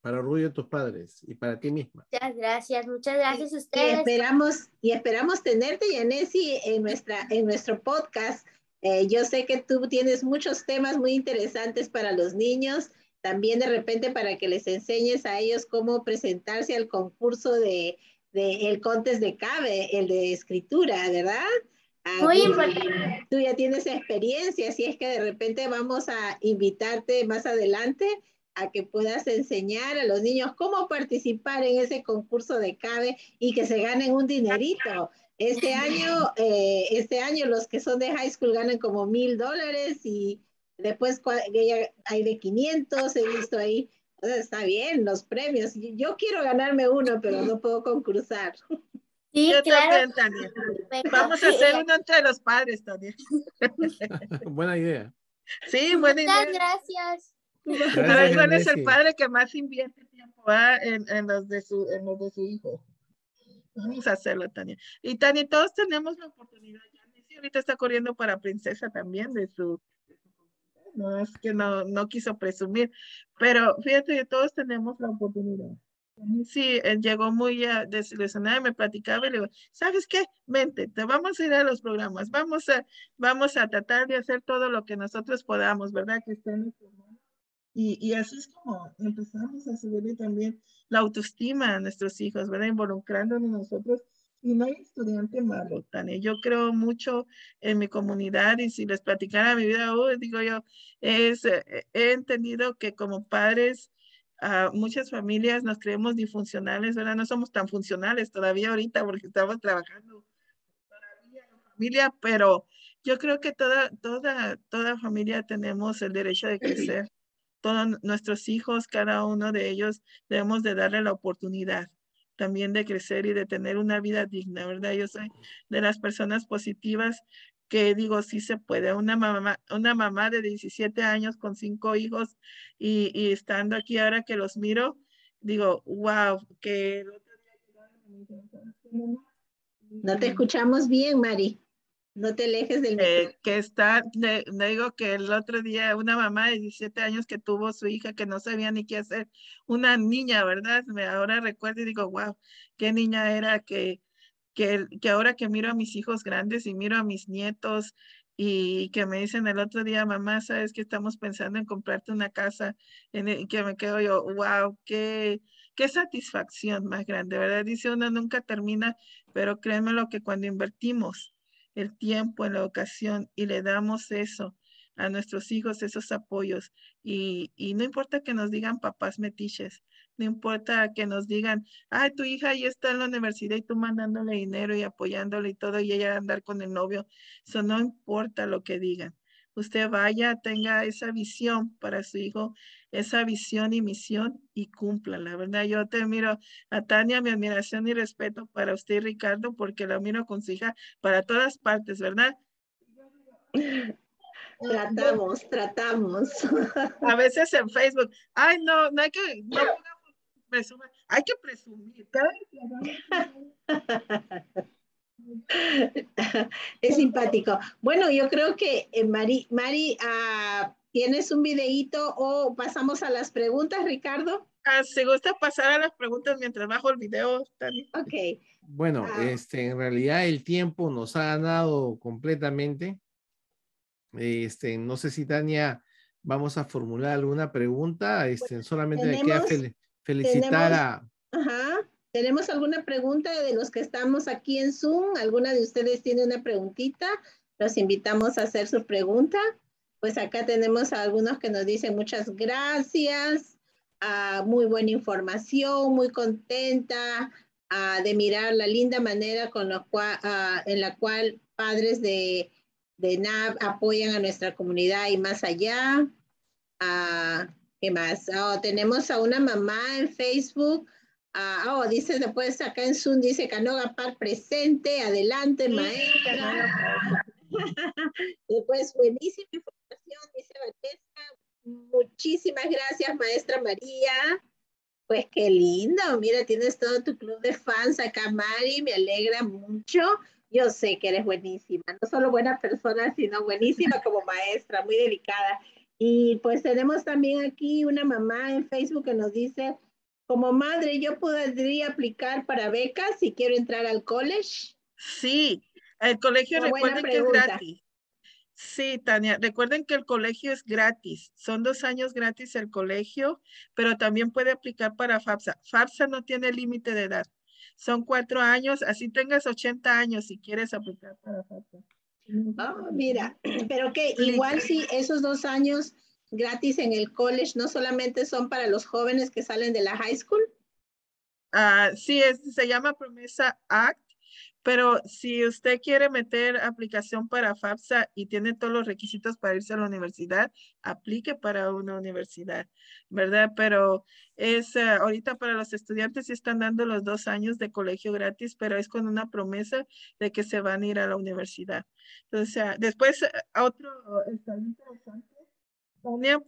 para orgullo de tus padres y para ti misma. Muchas gracias, muchas gracias a ustedes. Y esperamos, y esperamos tenerte, Yanesi, en, nuestra, en nuestro podcast. Eh, yo sé que tú tienes muchos temas muy interesantes para los niños también de repente para que les enseñes a ellos cómo presentarse al concurso de, el contest de CABE, el de escritura, ¿verdad? Ah, Muy importante. Tú ya tienes experiencia, así es que de repente vamos a invitarte más adelante a que puedas enseñar a los niños cómo participar en ese concurso de CABE y que se ganen un dinerito. Este año, eh, este año los que son de high school ganan como mil dólares y Después hay de 500, he visto ahí. está bien, los premios. Yo quiero ganarme uno, pero no puedo concursar. Sí, claro. Vamos a hacer uno entre los padres también. <laughs> Buena idea. Sí, buena idea. Muchas gracias. Pero ¿cuál es el padre que más invierte tiempo ah, en, en, los de su, en los de su hijo? Vamos a hacerlo, Tania. Y Tania, todos tenemos la oportunidad. Ya ahorita está corriendo para princesa también de su no es que no, no quiso presumir, pero fíjate que todos tenemos la oportunidad. Sí, él llegó muy desilusionado y me platicaba y le digo, ¿sabes qué? Vente, te vamos a ir a los programas, vamos a, vamos a tratar de hacer todo lo que nosotros podamos, ¿verdad? Que estén y, y así es como empezamos a subir también la autoestima a nuestros hijos, ¿verdad? Involucrándonos nosotros y no hay estudiante malo, Tania. Yo creo mucho en mi comunidad y si les platicara mi vida, digo yo, es, eh, he entendido que como padres, uh, muchas familias nos creemos disfuncionales, ¿verdad? No somos tan funcionales todavía ahorita porque estamos trabajando todavía en familia, pero yo creo que toda, toda, toda familia tenemos el derecho de crecer. Todos nuestros hijos, cada uno de ellos, debemos de darle la oportunidad también de crecer y de tener una vida digna, ¿verdad? Yo soy de las personas positivas que digo, sí se puede. Una mamá, una mamá de 17 años con cinco hijos y, y estando aquí ahora que los miro, digo, wow, que... No te escuchamos bien, Mari. No te alejes del eh, que está, le, digo que el otro día una mamá de 17 años que tuvo su hija que no sabía ni qué hacer, una niña, ¿verdad? Me ahora recuerdo y digo, wow, qué niña era que, que, que ahora que miro a mis hijos grandes y miro a mis nietos y que me dicen el otro día, mamá, sabes que estamos pensando en comprarte una casa, en que me quedo yo, wow, qué, qué satisfacción más grande, ¿verdad? Dice uno nunca termina, pero créeme lo que cuando invertimos el tiempo en la ocasión y le damos eso a nuestros hijos, esos apoyos. Y, y no importa que nos digan papás metiches, no importa que nos digan, ay, tu hija ya está en la universidad y tú mandándole dinero y apoyándole y todo, y ella andar con el novio. Eso no importa lo que digan usted vaya, tenga esa visión para su hijo, esa visión y misión y cumpla. La verdad, yo te miro a Tania, mi admiración y respeto para usted Ricardo, porque la miro con su hija para todas partes, ¿verdad? <laughs> Tratamos, tratamos. <laughs> A veces en Facebook, ay, no, no hay que, no presumir, hay que presumir. <laughs> <laughs> es simpático. Bueno, yo creo que eh, Mari, Mari uh, ¿tienes un videíto o pasamos a las preguntas, Ricardo? Ah, ¿Se gusta pasar a las preguntas mientras bajo el video, Tani? Ok. Bueno, ah. este, en realidad el tiempo nos ha ganado completamente. Este, no sé si Tania vamos a formular alguna pregunta. Este, solamente me queda felicitar a. Ajá. ¿Tenemos alguna pregunta de los que estamos aquí en Zoom? ¿Alguna de ustedes tiene una preguntita? Los invitamos a hacer su pregunta. Pues acá tenemos a algunos que nos dicen muchas gracias, uh, muy buena información, muy contenta de mirar la linda manera con lo cual, en la cual padres de, de NAV apoyan a nuestra comunidad y más allá. ¿Qué más? Oh, tenemos a una mamá en Facebook Ah, oh, dice después acá en Zoom, dice Canoga Park presente, adelante, maestra. <laughs> después, buenísima información, dice Vanessa. Muchísimas gracias, maestra María. Pues qué lindo, mira, tienes todo tu club de fans acá, Mari, me alegra mucho. Yo sé que eres buenísima, no solo buena persona, sino buenísima como <laughs> maestra, muy delicada. Y pues tenemos también aquí una mamá en Facebook que nos dice, como madre, ¿yo podría aplicar para becas si quiero entrar al college? Sí, el colegio recuerden que es gratis. Sí, Tania, recuerden que el colegio es gratis. Son dos años gratis el colegio, pero también puede aplicar para FAFSA. FAFSA no tiene límite de edad. Son cuatro años, así tengas 80 años si quieres aplicar para FAFSA. Oh, mira, <clears throat> pero que igual si esos dos años gratis en el college no solamente son para los jóvenes que salen de la high school? Uh, sí, se llama Promesa Act, pero si usted quiere meter aplicación para FAFSA y tiene todos los requisitos para irse a la universidad, aplique para una universidad, ¿verdad? Pero es uh, ahorita para los estudiantes están dando los dos años de colegio gratis, pero es con una promesa de que se van a ir a la universidad. Entonces, después otro está interesante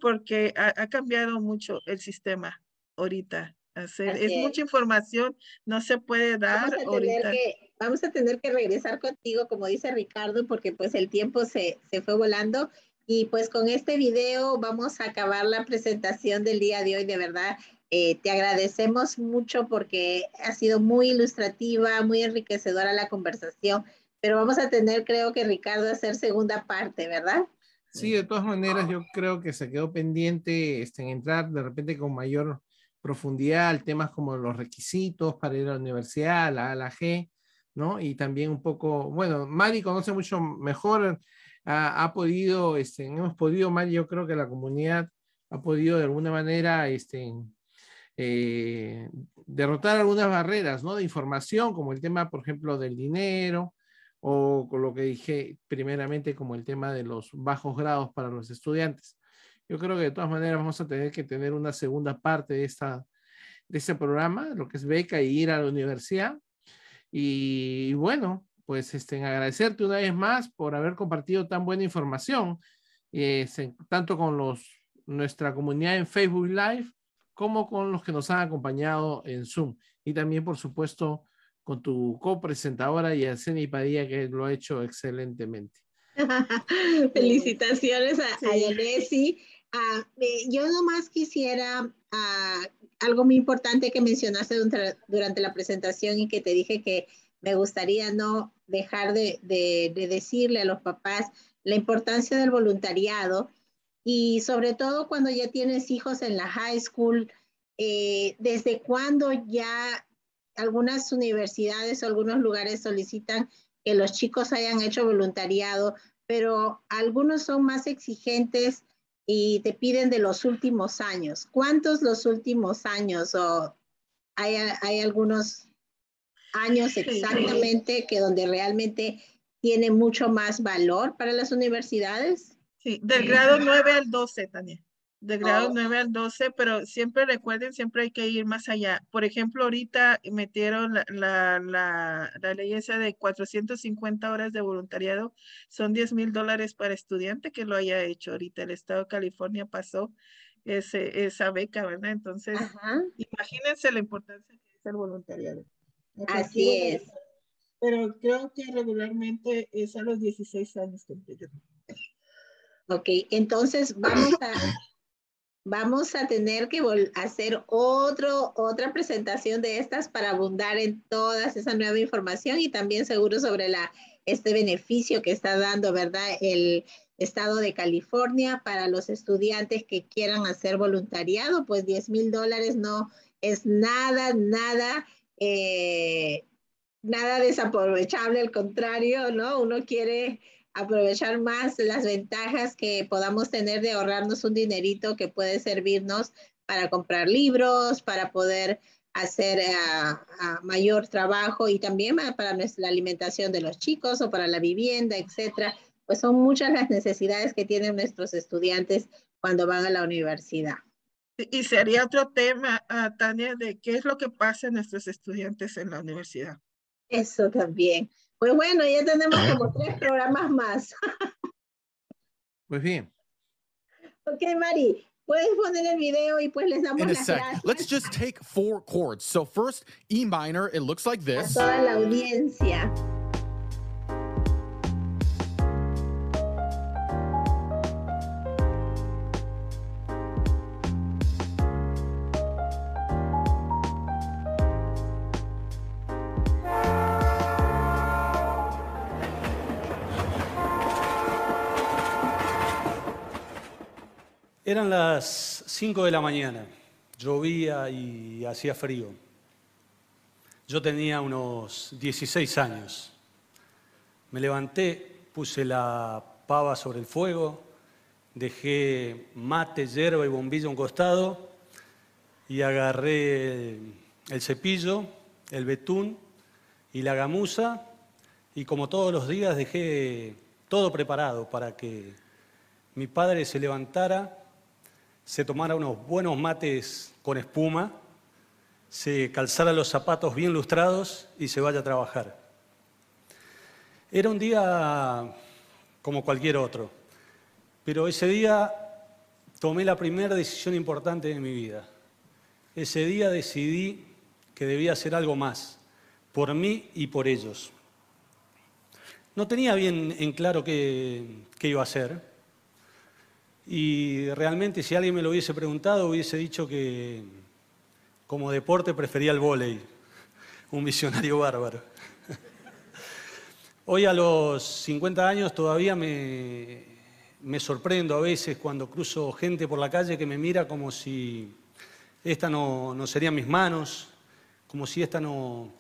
porque ha, cambiado mucho el sistema ahorita. Hacer, es, mucha información, no se puede dar vamos a ahorita. Que, vamos a tener que regresar contigo, como dice Ricardo, porque pues el tiempo se, se fue volando. Y pues con este video vamos a acabar la presentación del día de hoy. De verdad, eh, te agradecemos mucho porque ha sido muy ilustrativa, muy enriquecedora la conversación. Pero vamos a tener, creo que Ricardo, hacer segunda parte, ¿verdad? Sí, de todas maneras, yo creo que se quedó pendiente este, en entrar de repente con mayor profundidad al temas como los requisitos para ir a la universidad, la A, la G, ¿no? Y también un poco, bueno, Mari conoce mucho mejor, ha, podido, este, hemos podido, Mari, yo creo que la comunidad ha podido de alguna manera, este, eh, derrotar algunas barreras, ¿no? De información, como el tema, por ejemplo, del dinero, o con lo que dije primeramente como el tema de los bajos grados para los estudiantes. Yo creo que de todas maneras vamos a tener que tener una segunda parte de, esta, de este programa, lo que es beca y ir a la universidad. Y, bueno, pues este, agradecerte una vez más por haber compartido tan buena información, eh, tanto con los, nuestra comunidad en Facebook Live como con los que nos han acompañado en Zoom. Y también, por supuesto, con tu copresentadora Yaceni Padilla, que lo ha hecho excelentemente. <laughs> Felicitaciones a, sí. Ah, yo nomás quisiera ah, algo muy importante que mencionaste durante, la presentación y que te dije que me gustaría no dejar de, decirle a los papás la importancia del voluntariado y sobre todo cuando ya tienes hijos en la high school, eh, desde cuando ya algunas universidades o algunos lugares solicitan que los chicos hayan hecho voluntariado, pero algunos son más exigentes y te piden de los últimos años. ¿Cuántos los últimos años? O hay, hay algunos años exactamente que donde realmente tiene mucho más valor para las universidades? Sí, del grado 9 al 12, Tania de grado 9 al 12, pero siempre recuerden, siempre hay que ir más allá. Por ejemplo, ahorita metieron la, la, la, ley esa de 450 horas de voluntariado, son 10 mil dólares para estudiante que lo haya hecho ahorita. El Estado de California pasó ese, esa beca, ¿verdad? Entonces, imagínense la importancia que es el voluntariado. Así es. Pero creo que regularmente es a los 16 años que Ok, entonces vamos a vamos a tener que hacer otro, otra presentación de estas para abundar en toda esa nueva información y también seguro sobre la, este beneficio que está dando, ¿verdad? El estado de California para los estudiantes que quieran hacer voluntariado, pues 10 mil dólares no es nada, nada, eh, nada desaprovechable, al contrario, ¿no? Uno quiere aprovechar más las ventajas que podamos tener de ahorrarnos un dinerito que puede servirnos para comprar libros, para poder hacer eh, mayor trabajo y también para la alimentación de los chicos o para la vivienda, etcétera. Pues son muchas las necesidades que tienen nuestros estudiantes cuando van a la universidad. Y sería otro tema, uh, Tania, de qué es lo que pasa en nuestros estudiantes en la universidad. Eso también. Pues bueno, ya tenemos como tres programas más. Pues bien. Ok, Mari, puedes poner el video y pues les damos In a las sec. gracias. Let's just take four chords. So first, E minor, it looks like A this. toda la audiencia. Eran las 5 de la mañana, llovía y hacía frío. Yo tenía unos 16 años. Me levanté, puse la pava sobre el fuego, dejé mate, hierba y bombilla a un costado y agarré el cepillo, el betún y la gamuza y como todos los días dejé todo preparado para que mi padre se levantara se tomara unos buenos mates con espuma, se calzara los zapatos bien lustrados y se vaya a trabajar. Era un día como cualquier otro, pero ese día tomé la primera decisión importante de mi vida. Ese día decidí que debía hacer algo más, por mí y por ellos. No tenía bien en claro qué, iba a hacer. Y realmente si alguien me lo hubiese preguntado, hubiese dicho que como deporte prefería el vóley, un visionario bárbaro. Hoy a los 50 años todavía me, me sorprendo a veces cuando cruzo gente por la calle que me mira como si esta no, no serían mis manos, como si esta no,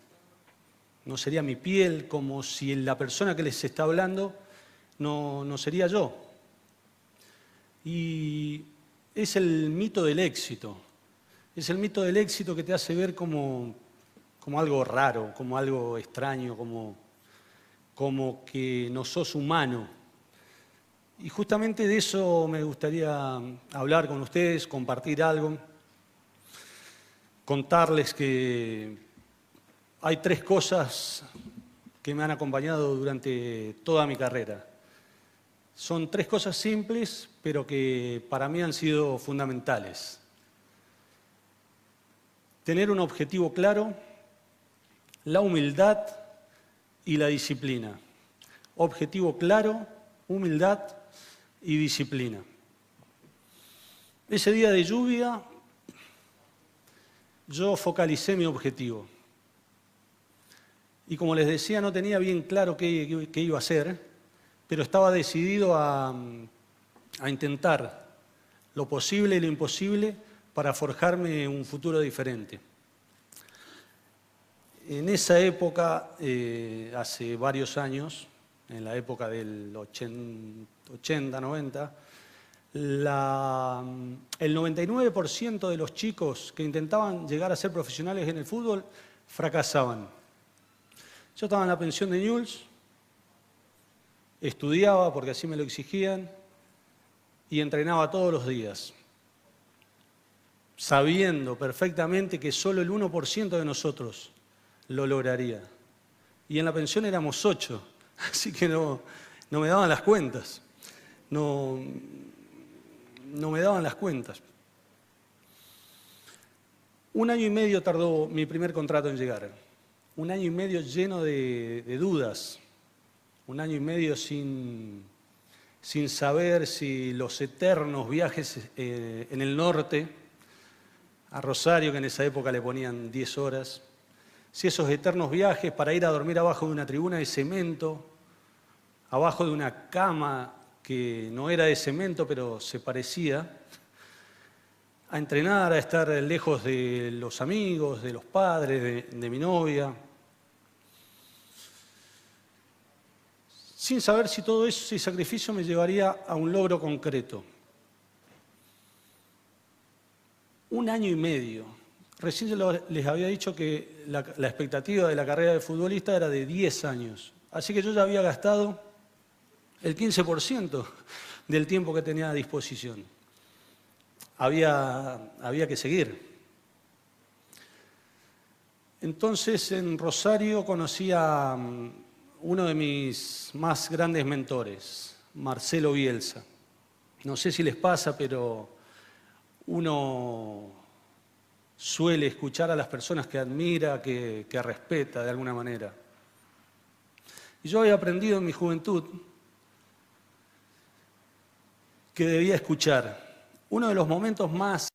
no sería mi piel, como si la persona que les está hablando no, no sería yo. Y es el mito del éxito, es el mito del éxito que te hace ver como, como algo raro, como algo extraño, como, como que no sos humano. Y justamente de eso me gustaría hablar con ustedes, compartir algo, contarles que hay tres cosas que me han acompañado durante toda mi carrera. Son tres cosas simples, pero que para mí han sido fundamentales. Tener un objetivo claro, la humildad y la disciplina. Objetivo claro, humildad y disciplina. Ese día de lluvia yo focalicé mi objetivo. Y como les decía, no tenía bien claro qué, iba a hacer, pero estaba decidido a, intentar lo posible y lo imposible para forjarme un futuro diferente. En esa época, eh, hace varios años, en la época del 80, 90, la, el 99% de los chicos que intentaban llegar a ser profesionales en el fútbol fracasaban. Yo estaba en la pensión de Newell's, estudiaba porque así me lo exigían y entrenaba todos los días, sabiendo perfectamente que solo el 1% de nosotros lo lograría. Y en la pensión éramos 8, <laughs> así que no, no me daban las cuentas. No, no me daban las cuentas. Un año y medio tardó mi primer contrato en llegar un año y medio lleno de, dudas, un año y medio sin, sin, saber si los eternos viajes eh, en el norte, a Rosario, que en esa época le ponían 10 horas, si esos eternos viajes para ir a dormir abajo de una tribuna de cemento, abajo de una cama que no era de cemento, pero se parecía, a entrenar, a estar lejos de los amigos, de los padres, de, mi novia. Sin saber si todo ese sacrificio me llevaría a un logro concreto. Un año y medio. Recién les había dicho que la, expectativa de la carrera de futbolista era de 10 años. Así que yo ya había gastado el 15% del tiempo que tenía a disposición había, había que seguir. Entonces en Rosario conocí a mm, uno de mis más grandes mentores, Marcelo Bielsa. No sé si les pasa, pero uno suele escuchar a las personas que admira, que, que respeta de alguna manera. Y yo había aprendido en mi juventud que debía escuchar uno de los momentos más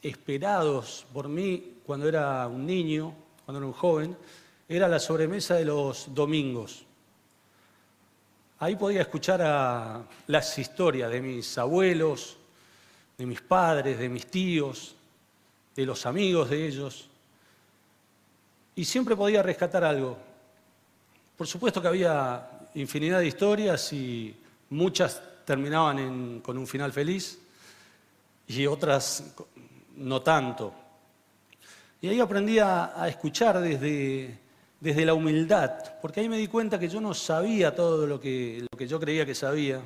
esperados por mí cuando era un niño, cuando era un joven, era la sobremesa de los domingos. Ahí podía escuchar a las historias de mis abuelos, de mis padres, de mis tíos, de los amigos de ellos. Y siempre podía rescatar algo. Por supuesto que había infinidad de historias y muchas terminaban con un final feliz y otras no tanto. Y ahí aprendí a, escuchar desde, desde, la humildad, porque ahí me di cuenta que yo no sabía todo lo que, lo que yo creía que sabía.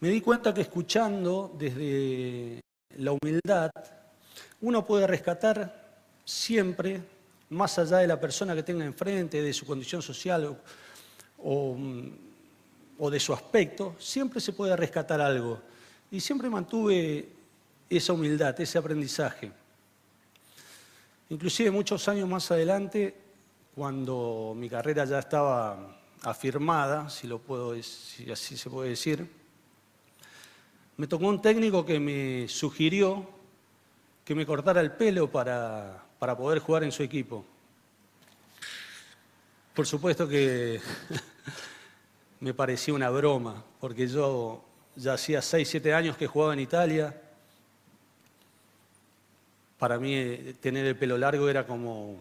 Me di cuenta que escuchando desde la humildad, uno puede rescatar siempre, más allá de la persona que tenga enfrente, de su condición social o o de su aspecto, siempre se puede rescatar algo. Y siempre mantuve esa humildad, ese aprendizaje. Inclusive muchos años más adelante, cuando mi carrera ya estaba afirmada, si, lo puedo, si así se puede decir, me tocó un técnico que me sugirió que me cortara el pelo para, para poder jugar en su equipo. Por supuesto que <laughs> me parecía una broma, porque yo ya hacía 6, 7 años que jugaba en Italia. Para mí eh, tener el pelo largo era como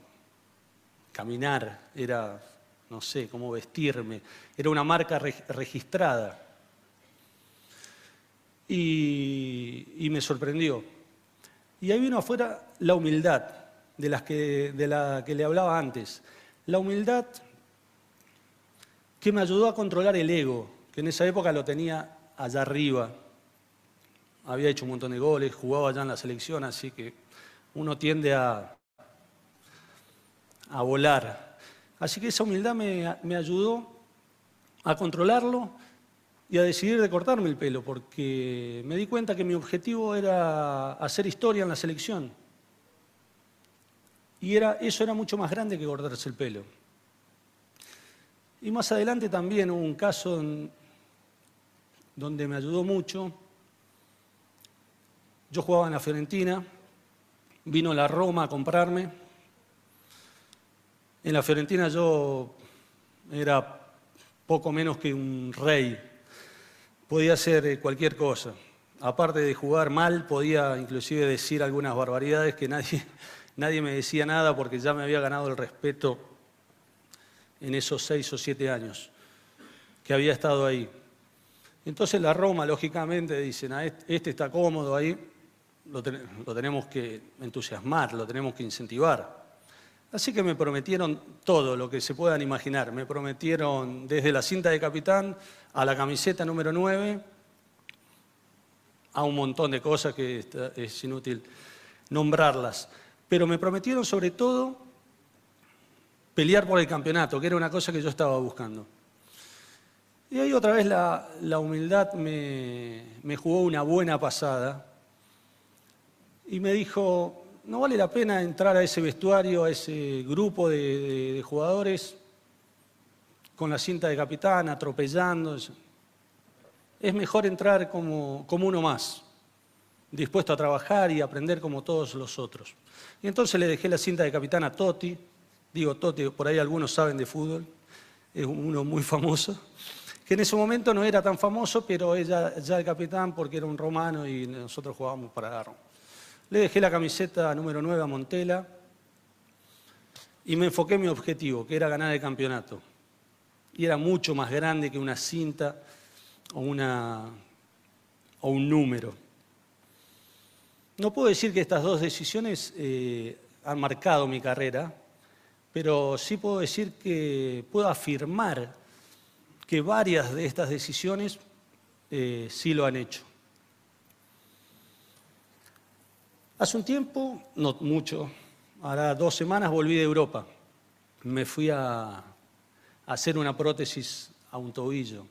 caminar, era, no sé, como vestirme, era una marca registrada. Y, me sorprendió. Y ahí vino afuera la humildad de, las que, de la que le hablaba antes. La humildad que me ayudó a controlar el ego, que en esa época lo tenía allá arriba. Había hecho un montón de goles, jugaba allá en la selección, así que uno tiende a, a volar. Así que esa humildad me, me ayudó a controlarlo y a decidir de cortarme el pelo, porque me di cuenta que mi objetivo era hacer historia en la selección. Y era, eso era mucho más grande que cortarse el pelo. Y más adelante también hubo un caso donde me ayudó mucho. Yo jugaba en la Fiorentina, vino la Roma a comprarme. En la Fiorentina yo era poco menos que un rey. Podía hacer eh, cualquier cosa. Aparte de jugar mal, podía inclusive decir algunas barbaridades que nadie, <laughs> nadie me decía nada porque ya me había ganado el respeto en esos seis o siete años que había estado ahí. Entonces la Roma, lógicamente, dicen, ah, este está cómodo ahí, lo, tenemos que entusiasmar, lo tenemos que incentivar. Así que me prometieron todo lo que se puedan imaginar. Me prometieron desde la cinta de capitán a la camiseta número 9, a un montón de cosas que es inútil nombrarlas. Pero me prometieron sobre todo pelear por el campeonato, que era una cosa que yo estaba buscando. Y ahí otra vez la, humildad me, jugó una buena pasada y me dijo, no vale la pena entrar a ese vestuario, a ese grupo de, jugadores con la cinta de capitán, atropellando. Es mejor entrar como, como uno más, dispuesto a trabajar y aprender como todos los otros. Y entonces le dejé la cinta de capitán a Totti, digo Totti, por ahí algunos saben de fútbol, es uno muy famoso, que en ese momento no era tan famoso, pero ella ya el capitán porque era un romano y nosotros jugábamos para Garro. Le dejé la camiseta número 9 a Montela y me enfoqué en mi objetivo, que era ganar el campeonato. Y era mucho más grande que una cinta o, una, o un número. No puedo decir que estas dos decisiones eh, han marcado mi carrera, pero sí puedo decir que puedo afirmar que varias de estas decisiones eh, sí lo han hecho. Hace un tiempo, no mucho, ahora dos semanas volví de Europa. Me fui a, hacer una prótesis a un tobillo.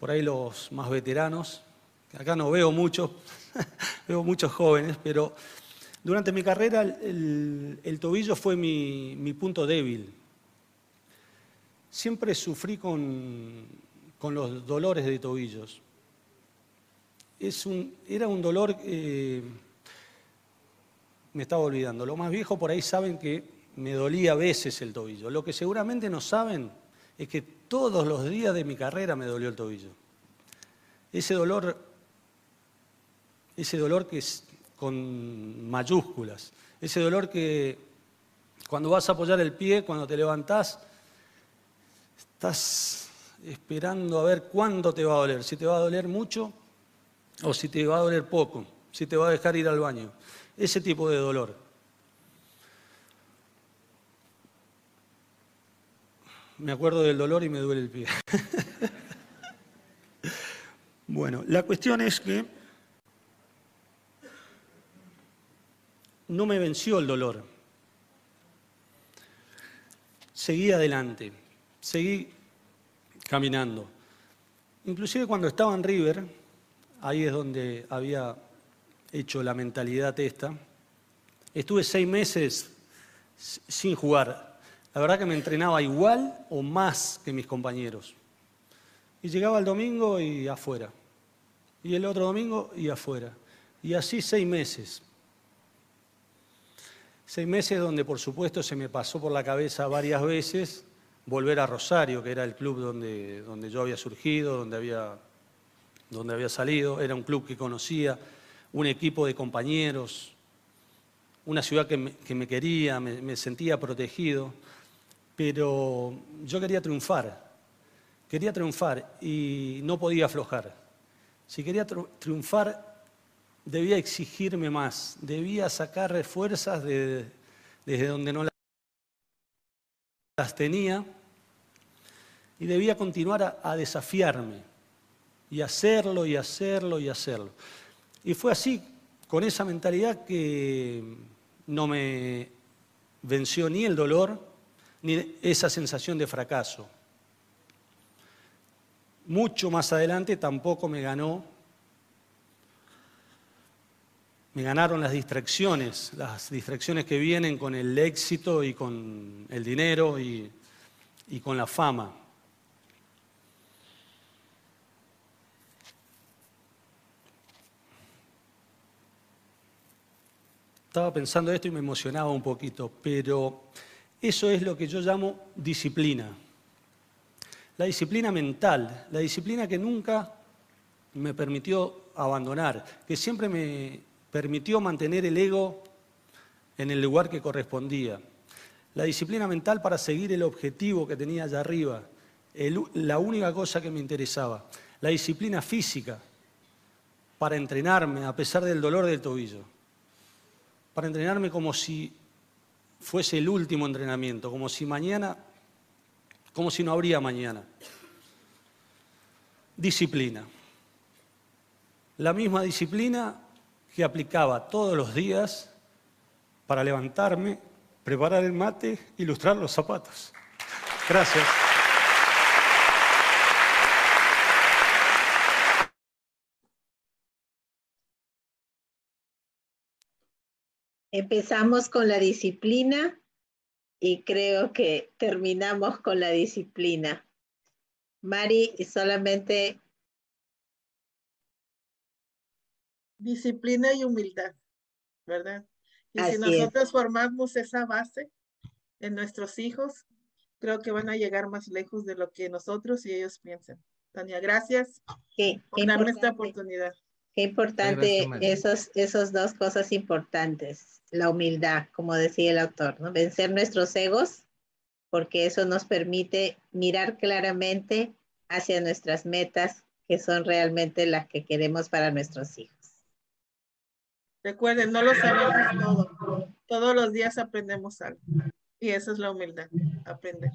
Por ahí los más veteranos, que acá no veo muchos, <laughs> veo muchos jóvenes, pero durante mi carrera el, tobillo fue mi, punto débil. Siempre sufrí con, los dolores de tobillos. era un dolor, eh, me estaba olvidando, los más viejos por ahí saben que me dolía a veces el tobillo. Lo que seguramente no saben es que todos los días de mi carrera me dolió el tobillo. Ese dolor, ese dolor que es con mayúsculas. Ese dolor que cuando vas a apoyar el pie, cuando te levantás, estás esperando a ver cuándo te va a doler, si te va a doler mucho o si te va a doler poco, si te va a dejar ir al baño. Ese tipo de dolor. Me acuerdo del dolor y me duele el pie. <laughs> bueno, la cuestión es que no me venció el dolor. Seguí adelante, seguí caminando. Inclusive cuando estaba en River, ahí es donde había hecho la mentalidad esta, estuve seis meses sin jugar. La verdad que me entrenaba igual o más que mis compañeros. Y llegaba el domingo y afuera. Y el otro domingo y afuera. Y así seis meses. Seis meses donde por supuesto se me pasó por la cabeza varias veces volver a Rosario, que era el club donde, donde yo había surgido, donde había, donde había salido. Era un club que conocía, un equipo de compañeros, una ciudad que me, quería, me, sentía protegido, pero yo quería triunfar, quería triunfar y no podía aflojar. Si quería triunfar, debía exigirme más, debía sacar fuerzas desde donde no las tenía y debía continuar a, desafiarme y hacerlo y hacerlo y hacerlo. Y fue así, con esa mentalidad que no me venció ni el dolor ni esa sensación de fracaso. Mucho más adelante tampoco me ganó me ganaron las distracciones, las distracciones que vienen con el éxito y con el dinero y, con la fama. Estaba pensando esto y me emocionaba un poquito, pero eso es lo que yo llamo disciplina. La disciplina mental, la disciplina que nunca me permitió abandonar, que siempre me, permitió mantener el ego en el lugar que correspondía. La disciplina mental para seguir el objetivo que tenía allá arriba, la única cosa que me interesaba. La disciplina física para entrenarme a pesar del dolor del tobillo. Para entrenarme como si fuese el último entrenamiento, como si mañana, como si no habría mañana. Disciplina. La misma disciplina que aplicaba todos los días para levantarme, preparar el mate, ilustrar los zapatos. Gracias. Empezamos con la disciplina y creo que terminamos con la disciplina. Mari, solamente disciplina y humildad, ¿verdad? Y si nosotros formamos esa base en nuestros hijos, creo que van a llegar más lejos de lo que nosotros y ellos piensan. Tania, gracias por darme esta oportunidad. Qué importante esos, esos dos cosas importantes. La humildad, como decía el autor, ¿no? Vencer nuestros egos, porque eso nos permite mirar claramente hacia nuestras metas, que son realmente las que queremos para nuestros hijos. Recuerden, no lo sabemos todo. Todos los días aprendemos algo. Y eso es la humildad, aprender.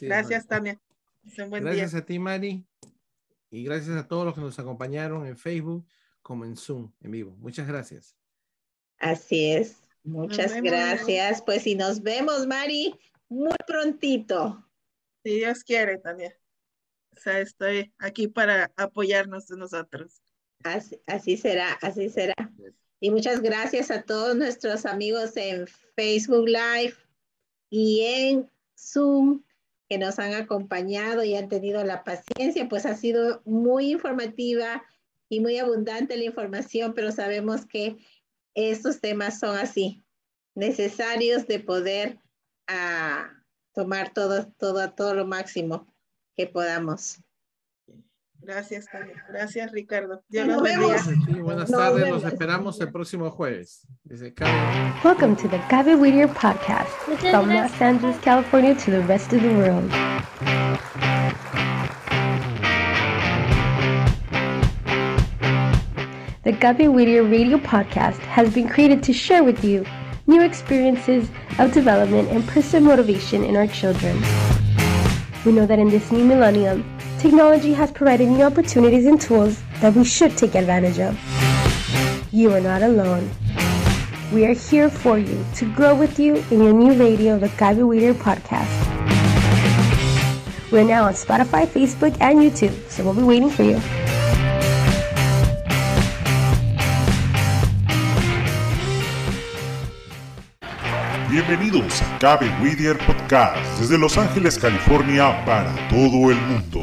gracias, Tania. gracias a ti, Mari. Y gracias a todos los que nos acompañaron en Facebook como en Zoom, en vivo. Muchas gracias. Así es. Muchas gracias. Pues y nos vemos, Mari, muy prontito. Si Dios quiere, Tania. O sea, estoy aquí para apoyarnos de nosotros. Así, así será, así será. Y muchas gracias a todos nuestros amigos en Facebook Live y en Zoom que nos han acompañado y han tenido la paciencia, pues ha sido muy informativa y muy abundante la información, pero sabemos que estos temas son así, necesarios de poder ah, tomar todo, todo, todo lo máximo que podamos. Gracias, Tania. Gracias, Ricardo. nos, vemos. buenas tardes. Nos esperamos el próximo jueves. Welcome to the Gabe Whittier podcast from Los Angeles, California to the rest of the world. The Gabe Whittier radio podcast has been created to share with you new experiences of development and personal motivation in our children. We know that in this new millennium, technology has provided new opportunities and tools that we should take advantage of. You are not alone. We are here for you to grow with you in your new radio, the Gabi Weeder podcast. We're now on Spotify, Facebook, and YouTube, so we'll be waiting for you. Bienvenidos a Cabe Whittier Podcast desde Los Ángeles, California para todo el mundo.